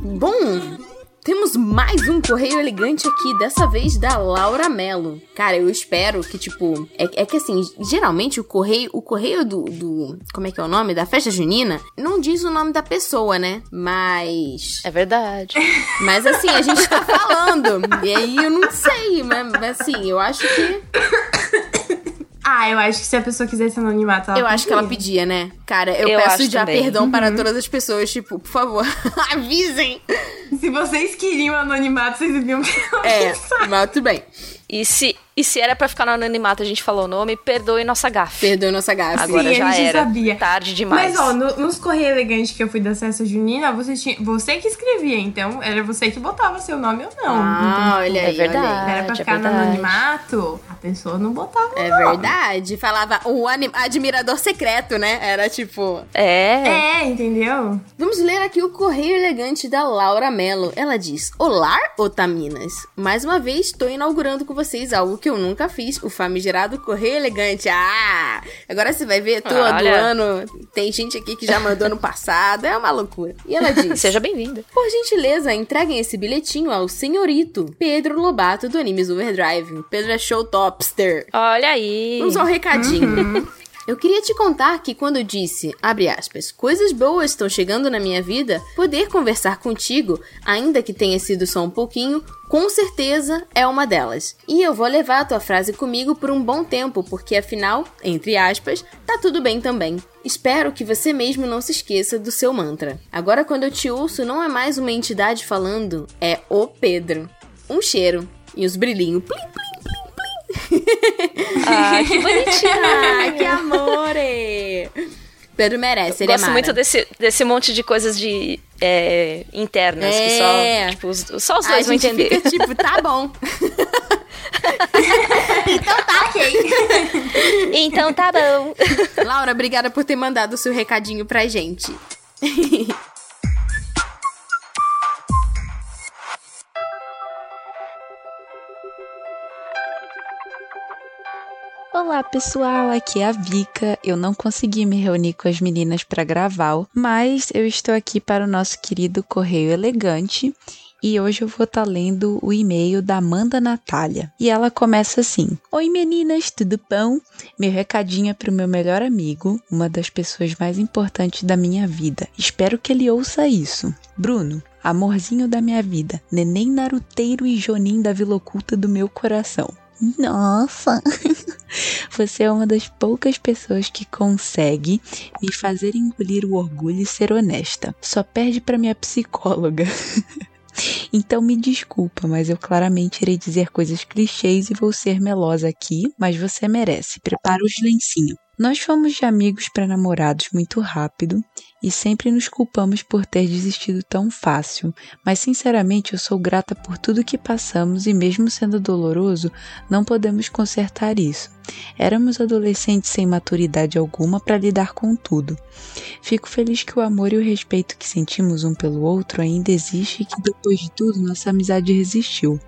Bom, temos mais um correio elegante aqui, dessa vez da Laura Mello. Cara, eu espero que, tipo. É, é, que assim, geralmente o correio, o correio do, do. Como é que é o nome? Da festa junina, não diz o nome da pessoa, né? Mas. É verdade. Mas assim, a gente tá falando. e aí eu não sei, mas, mas assim, eu acho que. Ah, eu acho que se a pessoa quisesse anonimato, ela Eu acho que ela pedia, né? Cara, eu, Eu peço já também. perdão para todas as pessoas, tipo, por favor, avisem. Se vocês queriam anonimato, vocês deviam É, mas tudo bem. E se, e se era pra ficar no anonimato a gente falou o nome, perdoe nossa gafe. Perdoe nossa gafe. Agora Sim, já a gente era. sabia. Tarde demais. Mas, ó, no- nos correios elegantes que eu fui da festa junina, você, tinha, você que escrevia, então era você que botava seu nome ou não. Ah, olha É aí, olha verdade. Era pra é ficar no verdade. anonimato, a pessoa não botava. aí. É verdade. Falava o anim- admirador secreto, né? Era tipo. É. É, entendeu? Vamos ler aqui o correio elegante da Laura Mello. Ela diz: Olá, Otaminas. Mais uma vez estou inaugurando com vocês algo que eu nunca fiz: o famigerado correio elegante. Ah! Agora você vai ver todo Olha. ano. Tem gente aqui que já mandou no passado. É uma loucura. E ela diz: Seja bem-vinda. Por gentileza, entreguem esse bilhetinho ao senhorito Pedro Lobato do Animes Overdrive. Pedro é show topster. Olha aí. Vamos ao recadinho. Eu queria te contar que quando disse, abre aspas, coisas boas estão chegando na minha vida, poder conversar contigo, ainda que tenha sido só um pouquinho, com certeza é uma delas. E eu vou levar a tua frase comigo por um bom tempo, porque afinal, entre aspas, tá tudo bem também. Espero que você mesmo não se esqueça do seu mantra. Agora, quando eu te ouço, não é mais uma entidade falando, é o Pedro. Um cheiro. E os brilhinhos. Plim, plim. Ah, que bonitinho. Ah, que amore! Pedro merece, ele Gosto é muito desse, desse monte de coisas de é, internas, que É. só, tipo, os- só os dois vão entender. fica tipo, tá bom. Então tá, ok. Então tá bom. Laura, obrigada por ter mandado o seu recadinho pra gente. Olá pessoal, aqui é a Vika. Eu não consegui me reunir com as meninas para gravar, mas eu estou aqui para o nosso querido Correio Elegante e hoje eu vou estar lendo o e-mail da Amanda Natália. E ela começa assim: Oi meninas, tudo bom? Meu recadinho é para o meu melhor amigo, uma das pessoas mais importantes da minha vida. Espero que ele ouça isso. Bruno, amorzinho da minha vida, neném naruteiro e Jonin da Vila Oculta do meu coração. Nossa! Você é uma das poucas pessoas que consegue me fazer engolir o orgulho e ser honesta. Só perde para minha psicóloga. Então me desculpa, mas eu claramente irei dizer coisas clichês e vou ser melosa aqui, mas você merece. Prepara os lencinhos. Nós fomos de amigos para namorados muito rápido e sempre nos culpamos por ter desistido tão fácil, mas sinceramente eu sou grata por tudo que passamos e mesmo sendo doloroso, não podemos consertar isso. Éramos adolescentes sem maturidade alguma para lidar com tudo. Fico feliz que o amor e o respeito que sentimos um pelo outro ainda existe e que depois de tudo nossa amizade resistiu.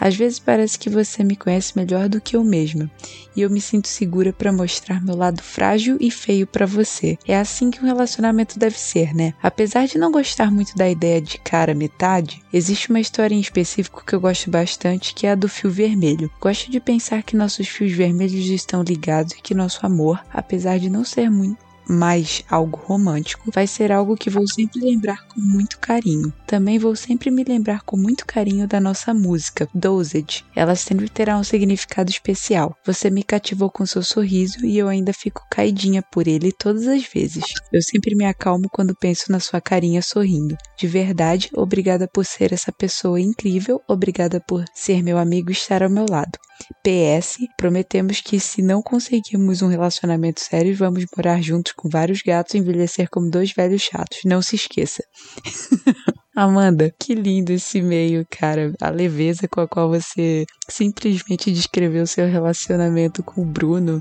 Às vezes parece que você me conhece melhor do que eu mesma, e eu me sinto segura para mostrar meu lado frágil e feio para você. É assim que um relacionamento deve ser, né? Apesar de não gostar muito da ideia de cara metade, existe uma história em específico que eu gosto bastante, que é a do fio vermelho. Gosto de pensar que nossos fios vermelhos estão ligados e que nosso amor, apesar de não ser muito mais algo romântico, vai ser algo que vou sempre lembrar com muito carinho. Também vou sempre me lembrar com muito carinho da nossa música, Dosage. Ela sempre terá um significado especial. Você me cativou com seu sorriso e eu ainda fico caidinha por ele todas as vezes. Eu sempre me acalmo quando penso na sua carinha sorrindo. De verdade, obrigada por ser essa pessoa incrível, obrigada por ser meu amigo e estar ao meu lado. PS, prometemos que se não conseguirmos um relacionamento sério, vamos morar juntos com vários gatos e envelhecer como dois velhos chatos. Não se esqueça. Amanda, que lindo esse e-mail, cara. A leveza com a qual você simplesmente descreveu seu relacionamento com o Bruno.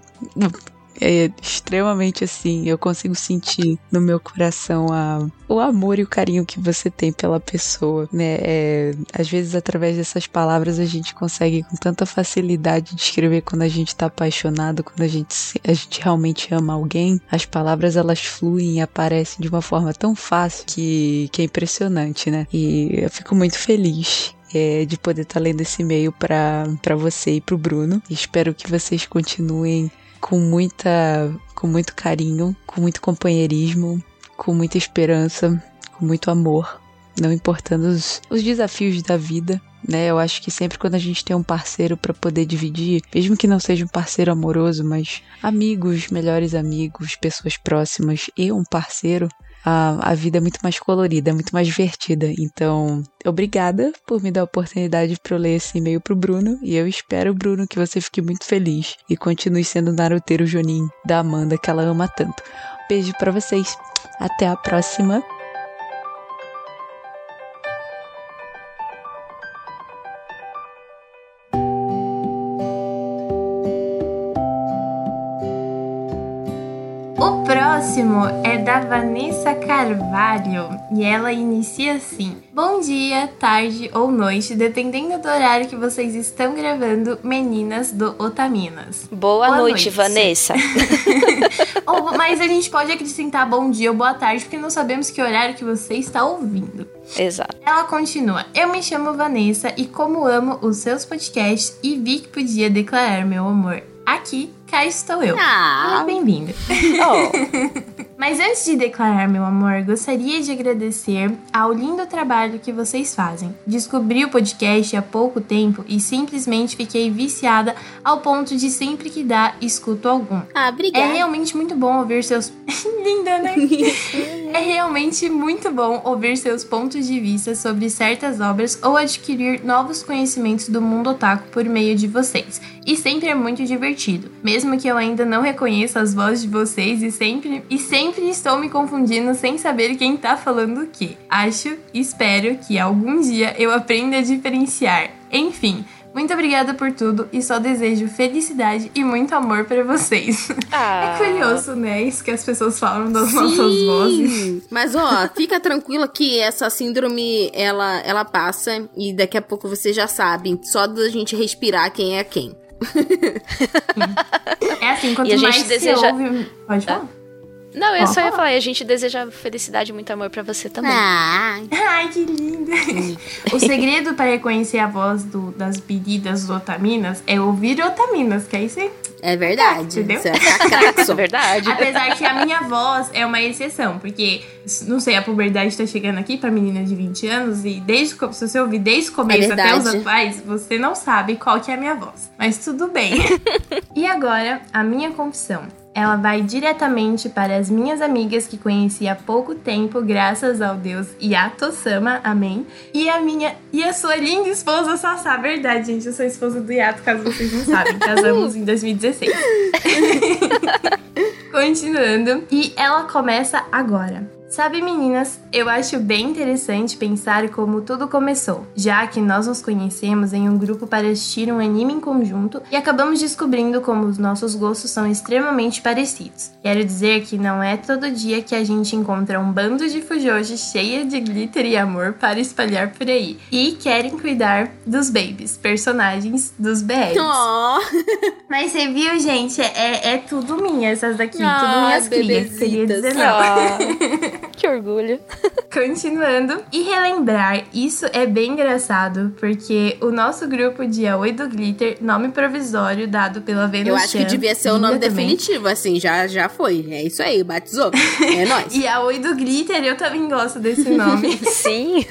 É extremamente assim, eu consigo sentir no meu coração a, o amor e o carinho que você tem pela pessoa, né? É, às vezes, através dessas palavras, a gente consegue com tanta facilidade descrever quando a gente tá apaixonado, quando a gente, a gente realmente ama alguém. As palavras elas fluem e aparecem de uma forma tão fácil que, que é impressionante, né? E eu fico muito feliz é, de poder estar lendo esse e-mail para você e pro Bruno. Espero que vocês continuem com muita com muito carinho, com muito companheirismo, com muita esperança, com muito amor, não importando os, os desafios da vida. Né, eu acho que sempre quando a gente tem um parceiro para poder dividir, mesmo que não seja um parceiro amoroso, mas amigos, melhores amigos, pessoas próximas e um parceiro, a, a vida é muito mais colorida, é muito mais divertida. Então, obrigada por me dar a oportunidade para eu ler esse e-mail pro Bruno. E eu espero, Bruno, que você fique muito feliz e continue sendo o naruteiro Jonin da Amanda que ela ama tanto. Beijo para vocês. Até a próxima. Próximo é da Vanessa Carvalho e ela inicia assim: Bom dia, tarde ou noite, dependendo do horário que vocês estão gravando, meninas do Otaminas. Boa, Boa noite, noite. Vanessa. Ou- mas a gente pode acrescentar bom dia ou boa tarde, porque não sabemos que horário que você está ouvindo. Exato. Ela continua: Eu me chamo Vanessa e, como amo os seus podcasts e vi que podia declarar meu amor aqui, cá estou eu. Ah, bem-vinda. Oh, Mas antes de declarar meu amor, gostaria de agradecer ao lindo trabalho que vocês fazem. Descobri o podcast há pouco tempo e simplesmente fiquei viciada ao ponto de sempre que dá, escuto algum. ah É obrigada. realmente muito bom ouvir seus. Linda, né? é realmente muito bom ouvir seus pontos de vista sobre certas obras ou adquirir novos conhecimentos do mundo otaku por meio de vocês. e sempre é muito divertido. Mesmo que eu ainda não reconheça as vozes de vocês e sempre e sempre estou me confundindo sem saber quem tá falando o que. Acho e espero que algum dia eu aprenda a diferenciar. Enfim, muito obrigada por tudo e só desejo felicidade e muito amor para vocês. Ah. É curioso, né? Isso que as pessoas falam das Sim. nossas vozes. Mas ó, fica tranquila que essa síndrome ela, ela passa e daqui a pouco vocês já sabem. Só da gente respirar quem é quem. É assim, quanto a gente mais deseja- você ouve... Pode falar? Não, eu Ó, só ia fala. falar, a gente deseja felicidade e muito amor pra você também. Ah, Ai, que linda! o segredo para reconhecer a voz do- das pedidas do Otaminas é ouvir Otaminas, que aí você... é verdade. Entendeu? Você É só. verdade. Apesar que a minha voz é uma exceção, porque, não sei, a puberdade tá chegando aqui pra menina de 20 anos e desde se você ouvir desde o começo até os atuais, você não sabe qual que é a minha voz. Mas tudo bem. e agora, a minha confissão. Ela vai diretamente para as minhas amigas que conheci há pouco tempo, graças ao Deus Yato-sama, amém. E a minha e a sua linda esposa Sassá, verdade, gente, eu sou esposa do Yato, caso vocês não sabem, casamos em 2016. Continuando. E ela começa agora. Sabe, meninas, eu acho bem interessante pensar como tudo começou, já que nós nos conhecemos em um grupo para assistir um anime em conjunto e acabamos descobrindo como os nossos gostos são extremamente parecidos. Quero dizer que não é todo dia que a gente encontra um bando de fujoshi cheia de glitter e amor para espalhar por aí e querem cuidar dos babies, personagens dos BRs. Ó, Mas você viu, gente? É, é tudo minha, essas daqui. Ah, tudo minhas crias. Dizer não. Ah, que orgulho. Continuando. E relembrar, isso é bem engraçado, porque o nosso grupo de Aoi do Glitter, nome provisório dado pela Venus eu acho que Chan, devia ser o nome também. definitivo, assim, já, já foi. É isso aí, batizou. É nóis. E Aoi do Glitter, eu também gosto desse nome. Sim.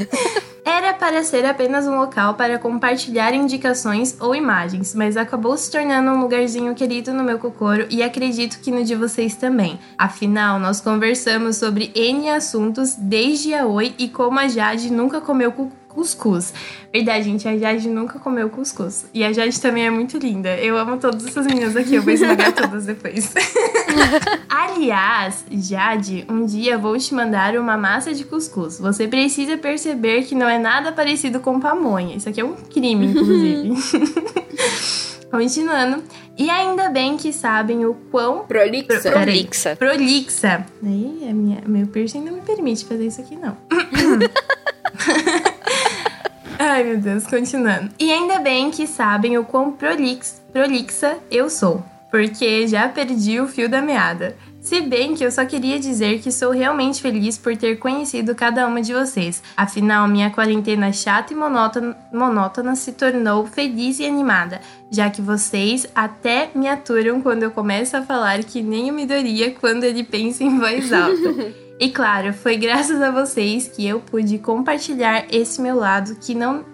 Era para ser apenas um local para compartilhar indicações ou imagens, mas acabou se tornando um lugarzinho querido no meu cocoro e acredito que no de vocês também. Afinal, nós conversamos sobre N assuntos desde a Oi e como a Jade nunca comeu cu- cuscuz. Verdade, gente, a Jade nunca comeu cuscuz. E a Jade também é muito linda. Eu amo todas essas meninas aqui, eu vou esmagar todas depois. Aliás, Jade, um dia vou te mandar uma massa de cuscuz. Você precisa perceber que não é nada parecido com pamonha. Isso aqui é um crime, inclusive. Continuando. E ainda bem que sabem o quão Prolixa. Pro-. Prolixa. prolixa. Aí, a minha, meu piercing não me permite fazer isso aqui, não. Ai, meu Deus, continuando. E ainda bem que sabem o quão prolix, prolixa eu sou, porque já perdi o fio da meada. Se bem que eu só queria dizer que sou realmente feliz por ter conhecido cada uma de vocês. Afinal, minha quarentena chata e monótona, monótona se tornou feliz e animada, já que vocês até me aturam quando eu começo a falar que nem o Midoriya quando ele pensa em voz alta. E claro, foi graças a vocês que eu pude compartilhar esse meu lado que não,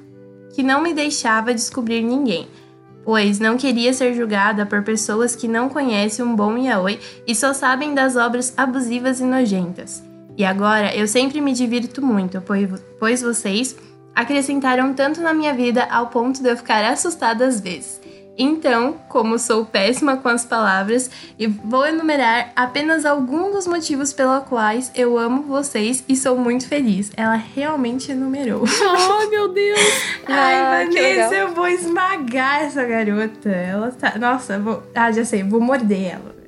que não me deixava descobrir ninguém. Pois não queria ser julgada por pessoas que não conhecem um bom yaoi e só sabem das obras abusivas e nojentas. E agora eu sempre me divirto muito, pois, vocês acrescentaram tanto na minha vida ao ponto de eu ficar assustada às vezes. Então, como sou péssima com as palavras, e vou enumerar apenas alguns dos motivos pelos quais eu amo vocês e sou muito feliz. Ela realmente enumerou. Ai, meu Deus. Ai, Ah, Vanessa, eu vou esmagar essa garota. Ela tá. Nossa, vou. Ah, já sei, vou morder ela.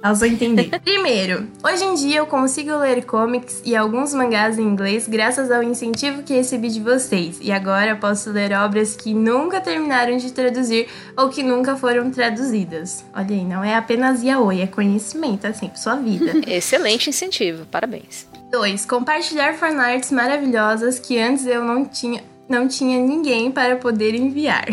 Ela- Elas vão entender. Primeiro, hoje em dia eu consigo ler comics e alguns mangás em inglês graças ao incentivo que recebi de vocês. E agora posso ler obras que nunca terminaram de traduzir ou que nunca foram traduzidas. Olha aí, não é apenas yaoi, é conhecimento, assim, pra sua vida. Excelente incentivo. Parabéns. 2. Compartilhar fanarts maravilhosas que antes eu não tinha, não tinha ninguém para poder enviar.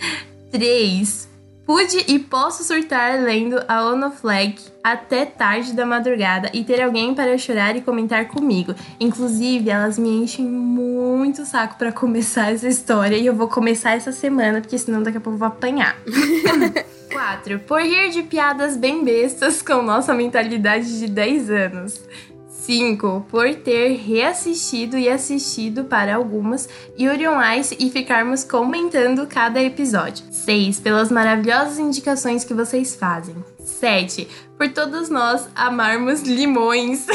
3. Pude e posso surtar lendo a Ono Flag até tarde da madrugada e ter alguém para chorar e comentar comigo. Inclusive, elas me enchem muito saco para começar essa história e eu vou começar essa semana, porque senão daqui a pouco eu vou apanhar. 4. Por rir de piadas bem bestas com nossa mentalidade de 10 anos. 5. Por ter reassistido e assistido para algumas Yuri on Ice e ficarmos comentando cada episódio. 6. Pelas maravilhosas indicações que vocês fazem. 7. Por todos nós amarmos limões.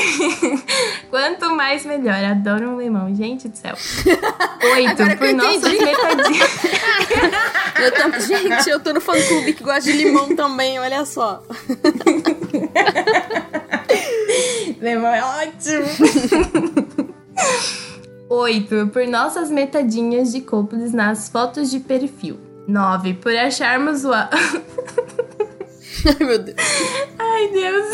Quanto mais melhor. Adoro um limão, gente do céu. 8. Por nossas metadinhas. eu tô, gente, eu tô no fã clube que gosta de limão também, olha só. limão é ótimo. 8. Por nossas metadinhas de cúpulos nas fotos de perfil. 9. Por acharmos o. Ai, meu Deus. Ai, Deus.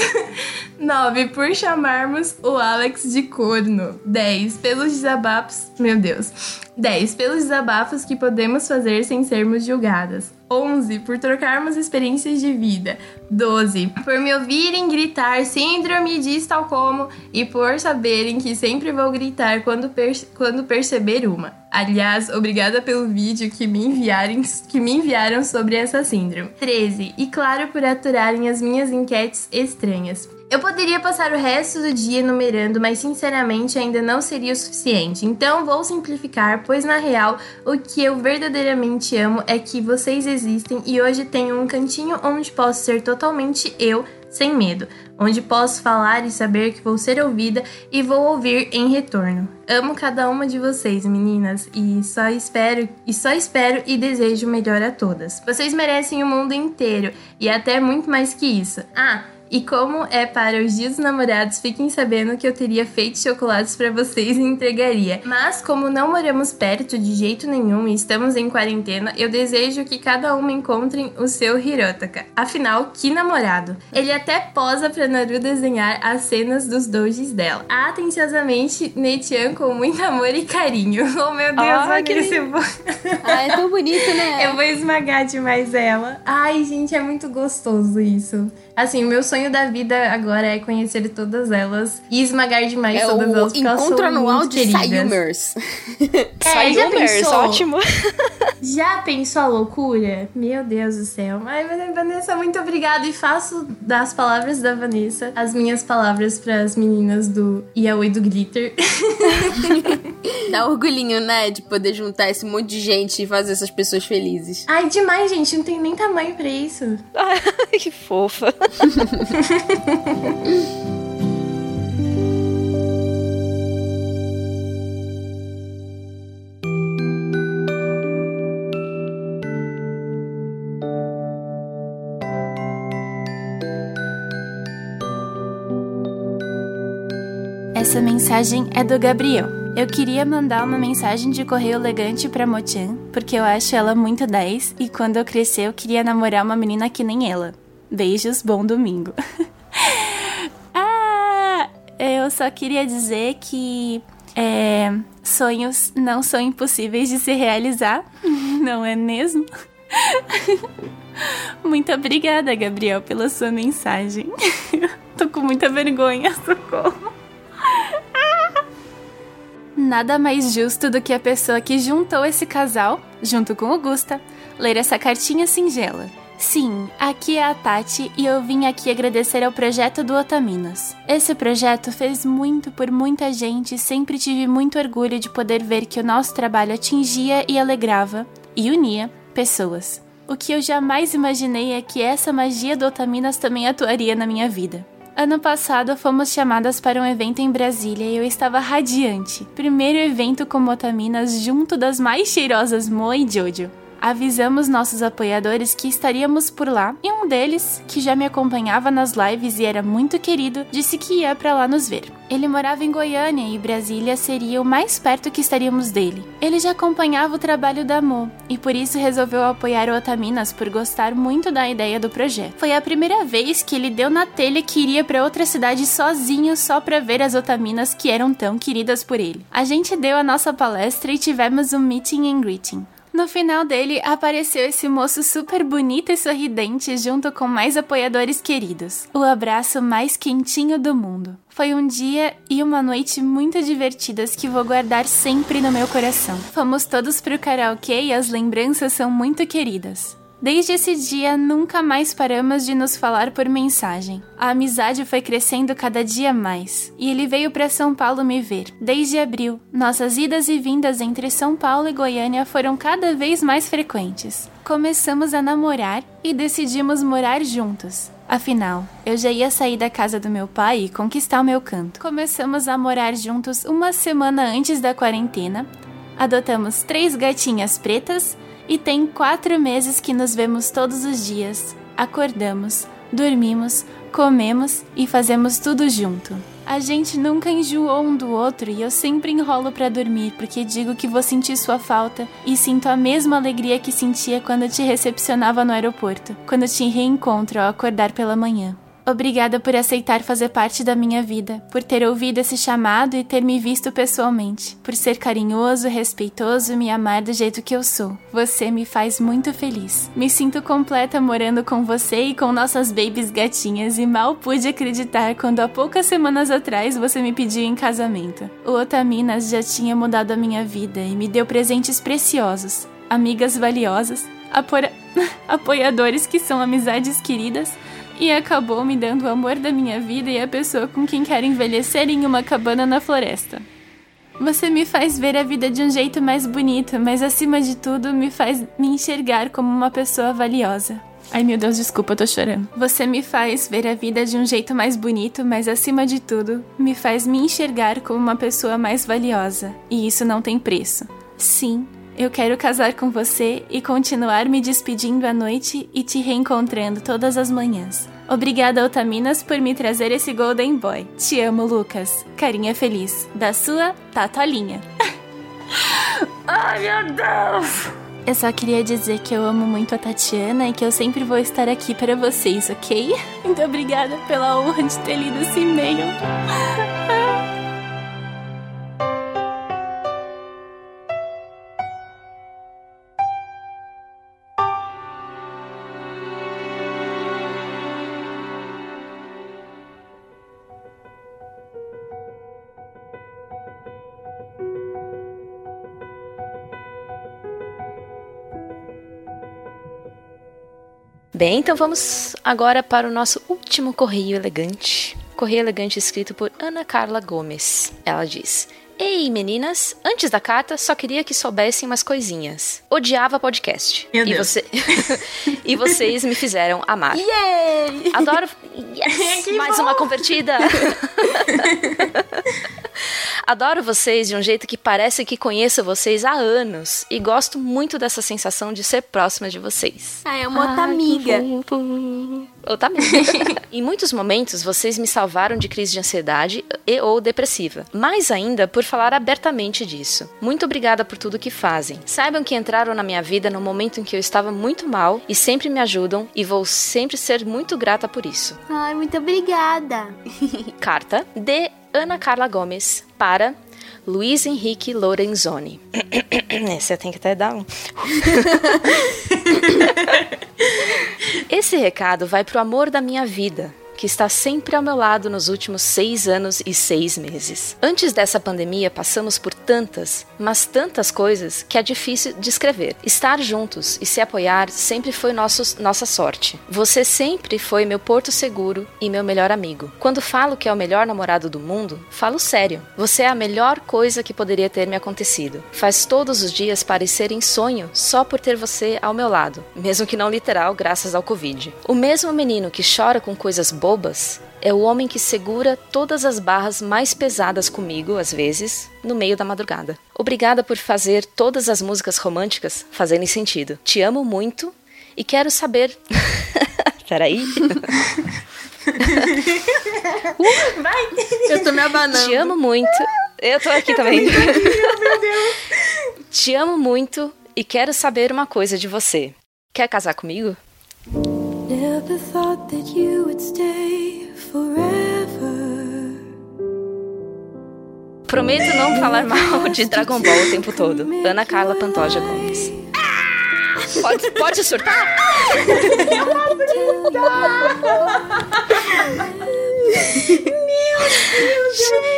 9. Por chamarmos o Alex de corno. 10. Pelos desabafos. Meu Deus. 10. Pelos desabafos que podemos fazer sem sermos julgadas. 11. Por trocarmos experiências de vida. 12. Por me ouvirem gritar síndrome de Estocolmo e por saberem que sempre vou gritar quando, per quando perceber uma. Aliás, obrigada pelo vídeo que me, enviarem, que me enviaram sobre essa síndrome. 13. E claro, por aturarem as minhas enquetes estranhas. Eu poderia passar o resto do dia enumerando, mas sinceramente ainda não seria o suficiente. Então vou simplificar, pois na real o que eu verdadeiramente amo é que vocês existem e hoje tenho um cantinho onde posso ser totalmente eu, sem medo, onde posso falar e saber que vou ser ouvida e vou ouvir em retorno. Amo cada uma de vocês, meninas, e só espero e só espero e desejo melhor a todas. Vocês merecem o mundo inteiro e até muito mais que isso. Ah, e como é para os dias dos namorados, fiquem sabendo que eu teria feito chocolates para vocês e entregaria. Mas como não moramos perto de jeito nenhum e estamos em quarentena, eu desejo que cada uma encontre o seu Hirotaka. Afinal, que namorado! Ele até posa para Naru desenhar as cenas dos dojis dela. Atenciosamente, Netian com muito amor e carinho. Oh meu Deus, Ah, olha que esse. Ah, é tão bonito, né? eu vou esmagar demais ela. Ai, gente, é muito gostoso isso. Assim, o meu sonho da vida agora é conhecer todas elas e esmagar demais É todas elas, encontro são anual de. Sayumers. É, Sayumers, pensou? ótimo. Já pensou a loucura? Meu Deus do céu. Ai, mas, Vanessa, muito obrigada. E faço das palavras da Vanessa as minhas palavras para as meninas do Yaoi do Glitter. Dá orgulhinho, né? De poder juntar esse monte de gente e fazer essas pessoas felizes. Ai, demais, gente. Não tem nem tamanho pra isso. Ai, que fofa. Essa mensagem é do Gabriel. Eu queria mandar uma mensagem de correio elegante pra Mochan, porque eu acho ela muito 10 e quando eu crescer eu queria namorar uma menina que nem ela. Beijos, bom domingo. ah, eu só queria dizer que é, sonhos não são impossíveis de se realizar, não é mesmo? Muito obrigada, Gabriel, pela sua mensagem. Tô com muita vergonha, socorro. Nada mais justo do que a pessoa que juntou esse casal, junto com o Gusta, ler essa cartinha singela. Sim, aqui é a Tati e eu vim aqui agradecer ao projeto do Otaminas. Esse projeto fez muito por muita gente e sempre tive muito orgulho de poder ver que o nosso trabalho atingia e alegrava, e unia, pessoas. O que eu jamais imaginei é que essa magia do Otaminas também atuaria na minha vida. Ano passado fomos chamadas para um evento em Brasília e eu estava radiante. Primeiro evento como Otaminas junto das mais cheirosas Mo e Jojo. Avisamos nossos apoiadores que estaríamos por lá e um deles, que já me acompanhava nas lives e era muito querido, disse que ia para lá nos ver. Ele morava em Goiânia e Brasília seria o mais perto que estaríamos dele. Ele já acompanhava o trabalho da Mo e por isso resolveu apoiar o Otaminas por gostar muito da ideia do projeto. Foi a primeira vez que ele deu na telha que iria para outra cidade sozinho só para ver as Otaminas que eram tão queridas por ele. A gente deu a nossa palestra e tivemos um meeting and greeting. No final dele, apareceu esse moço super bonito e sorridente junto com mais apoiadores queridos. O abraço mais quentinho do mundo. Foi um dia e uma noite muito divertidas que vou guardar sempre no meu coração. Fomos todos pro karaokê e as lembranças são muito queridas. Desde esse dia, nunca mais paramos de nos falar por mensagem. A amizade foi crescendo cada dia mais, e ele veio para São Paulo me ver. Desde abril, nossas idas e vindas entre São Paulo e Goiânia foram cada vez mais frequentes. Começamos a namorar e decidimos morar juntos. Afinal, eu já ia sair da casa do meu pai e conquistar o meu canto. Começamos a morar juntos uma semana antes da quarentena. Adotamos três gatinhas pretas e tem quatro meses que nos vemos todos os dias. Acordamos, dormimos, comemos e fazemos tudo junto. A gente nunca enjoou um do outro e eu sempre enrolo para dormir porque digo que vou sentir sua falta e sinto a mesma alegria que sentia quando te recepcionava no aeroporto, quando te reencontro ao acordar pela manhã. Obrigada por aceitar fazer parte da minha vida, por ter ouvido esse chamado e ter me visto pessoalmente, por ser carinhoso, respeitoso e me amar do jeito que eu sou. Você me faz muito feliz. Me sinto completa morando com você e com nossas babies gatinhas e mal pude acreditar quando há poucas semanas atrás você me pediu em casamento. O Otaminas já tinha mudado a minha vida e me deu presentes preciosos, amigas valiosas, apoiadores que são amizades queridas e acabou me dando o amor da minha vida e a pessoa com quem quero envelhecer em uma cabana na floresta. Você me faz ver a vida de um jeito mais bonito, mas acima de tudo me faz me enxergar como uma pessoa valiosa. Ai meu Deus, desculpa, eu tô chorando. Você me faz ver a vida de um jeito mais bonito, mas acima de tudo, me faz me enxergar como uma pessoa mais valiosa. E isso não tem preço. Sim, eu quero casar com você e continuar me despedindo à noite e te reencontrando todas as manhãs. Obrigada, Otaminas, por me trazer esse Golden Boy. Te amo, Lucas. Carinha feliz. Da sua Tatolinha. Ai, meu Deus! Eu só queria dizer que eu amo muito a Tatiana e que eu sempre vou estar aqui para vocês, ok? Muito obrigada pela honra de ter lido esse e-mail. Bem, então vamos agora para o nosso último correio elegante. Correio elegante escrito por Ana Carla Gomes. Ela diz: Ei, meninas, antes da carta, só queria que soubessem umas coisinhas. Odiava podcast. Meu e, Deus. você... e vocês me fizeram amar. Yay! Adoro. Yes! Mais uma convertida! Adoro vocês de um jeito que parece que conheço vocês há anos e gosto muito dessa sensação de ser próxima de vocês. Ah, é uma outra amiga. Outra amiga. em muitos momentos, vocês me salvaram de crise de ansiedade e ou depressiva. Mais ainda, por falar abertamente disso. Muito obrigada por tudo que fazem. Saibam que entraram na minha vida no momento em que eu estava muito mal e sempre me ajudam e vou sempre ser muito grata por isso. Ai, muito obrigada. Carta de Ana Carla Gomes para Luiz Henrique Lorenzoni. Esse eu tenho que até dar um. Esse recado vai pro amor da minha vida, que está sempre ao meu lado nos últimos seis anos e seis meses. Antes dessa pandemia, passamos por tantas, mas tantas coisas que é difícil descrever. Estar juntos e se apoiar sempre foi nosso, nossa sorte. Você sempre foi meu porto seguro e meu melhor amigo. Quando falo que é o melhor namorado do mundo, falo sério. Você é a melhor coisa que poderia ter me acontecido. Faz todos os dias parecerem sonho só por ter você ao meu lado, mesmo que não literal, graças ao Covid. O mesmo menino que chora com coisas bobas é o homem que segura todas as barras mais pesadas comigo, às vezes, no meio da madrugada. Obrigada por fazer todas as músicas românticas fazerem sentido. Te amo muito e quero saber. Peraí. Eu tô me abanando. Te amo muito. Eu tô aqui também. Te amo muito e quero saber uma coisa de você. Quer casar comigo? Never thought that you would stay forever. Prometo não falar mal de Dragon Ball o tempo todo. Ana Carla Pantoja Gomes. Pode, pode surtar?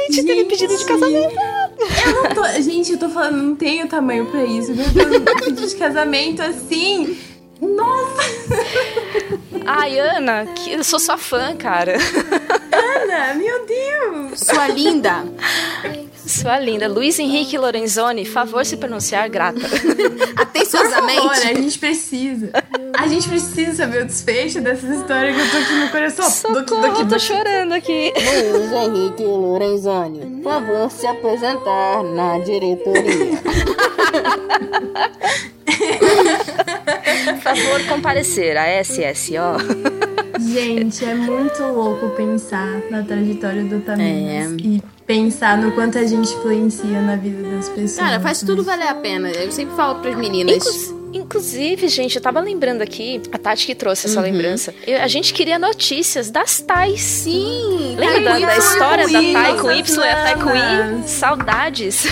Gente, teve pedido de casamento. Eu não tô. Gente, eu tô falando, não tenho tamanho pra isso. Meu Deus, um pedido de casamento assim. Ai, Ana, que- eu sou sua fã, cara. Ana, meu Deus! Sua linda. Sua linda. Luiz Henrique Lorenzoni, favor se pronunciar grata. Por favor, a Atenciosamente. gente precisa. A gente precisa saber o desfecho dessa história que eu tô aqui no coração. Socorro, doki, eu tô doki. chorando aqui. Luiz Henrique Lorenzoni, por favor, se apresentar na diretoria. Favor comparecer a SSO. Gente, é muito louco pensar na trajetória do Taminas É. e pensar no quanto a gente influencia na vida das pessoas. Cara, faz tudo valer a pena. Eu sempre falo pras meninas. Inclu- Inclusive, gente, eu tava lembrando aqui, a Tati que trouxe essa lembrança. Eu- a gente queria notícias das Tais. Sim, Lembra da, da com história da Y, Tai com Y e a com I? Saudades.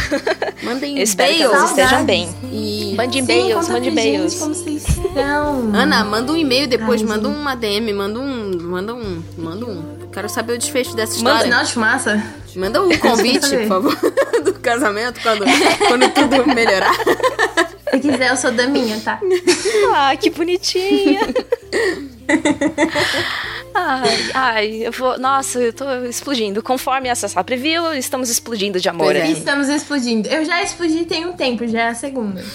mandem Eu espero que e-mails. elas estejam bem. E Mande e-mails, mande e-mails. gente como vocês estão. Ana, manda um e-mail depois, Ai, manda gente. uma DM, manda um. Manda um. Manda um. Quero saber o desfecho dessa Manda história. sinal de fumaça. Manda um convite, por favor, do casamento, quando, quando tudo melhorar. Se quiser, eu sou daminha, tá? Ah, que bonitinha. Ai, ai, eu vou. Nossa, eu tô explodindo. Conforme essa preview, estamos explodindo de amor Pois é. aqui. Estamos explodindo. Eu já explodi tem um tempo, já é a segunda.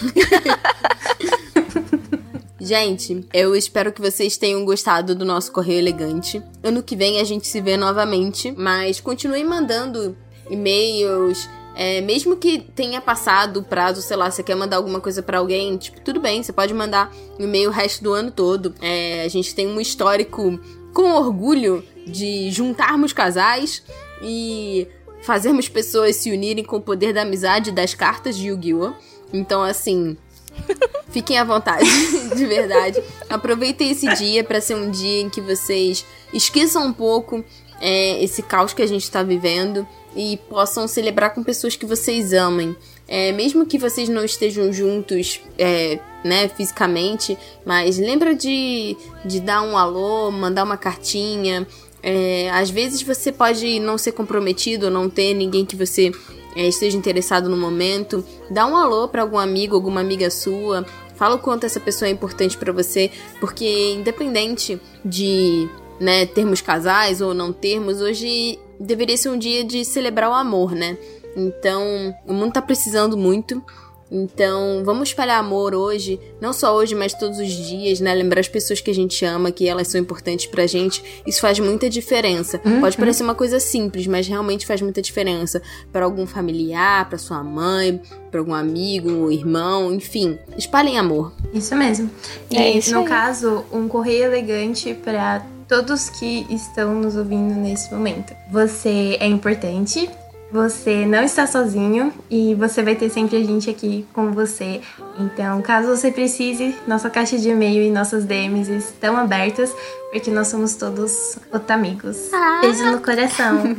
Gente, eu espero que vocês tenham gostado do nosso Correio Elegante. Ano que vem a gente se vê novamente, mas continuem mandando e-mails. É, mesmo que tenha passado o prazo, sei lá, você quer mandar alguma coisa pra alguém, tipo, tudo bem, você pode mandar e-mail o resto do ano todo. É, a gente tem um histórico com orgulho de juntarmos casais e fazermos pessoas se unirem com o poder da amizade e das cartas de Yu-Gi-Oh! Então, assim, Fiquem à vontade, de verdade. Aproveitem esse dia pra ser um dia em que vocês esqueçam um pouco é, esse caos que a gente tá vivendo e possam celebrar com pessoas que vocês amem. É, mesmo que vocês não estejam juntos, é, né, fisicamente, mas lembra de, de dar um alô, mandar uma cartinha. É, às vezes você pode não ser comprometido não ter ninguém que você é, esteja interessado no momento, dá um alô pra algum amigo, alguma amiga sua, fala o quanto essa pessoa é importante pra você, porque independente de né, termos casais ou não termos, hoje deveria ser um dia de celebrar o amor, né? Então, o mundo tá precisando muito. Então, vamos espalhar amor hoje, não só hoje, mas todos os dias, né? Lembrar as pessoas que a gente ama, que elas são importantes pra gente. Isso faz muita diferença. Pode parecer uma coisa simples, mas realmente faz muita diferença para algum familiar, pra sua mãe, pra algum amigo, um irmão, enfim. Espalhem amor. Isso mesmo. E É isso no aí. caso, um correio elegante para todos que estão nos ouvindo nesse momento. Você é importante, você não está sozinho e você vai ter sempre a gente aqui com você. Então, caso você precise, nossa caixa de e-mail e nossas DMs estão abertas, porque nós somos todos otamigos. Beijo no coração.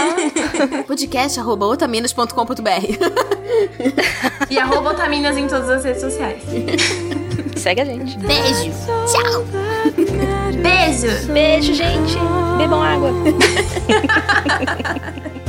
Podcast arroba otaminas.com.br e arroba otaminas em todas as redes sociais. Segue a gente. Beijo! Tchau! Beijo! Beijo, gente. Bebam água.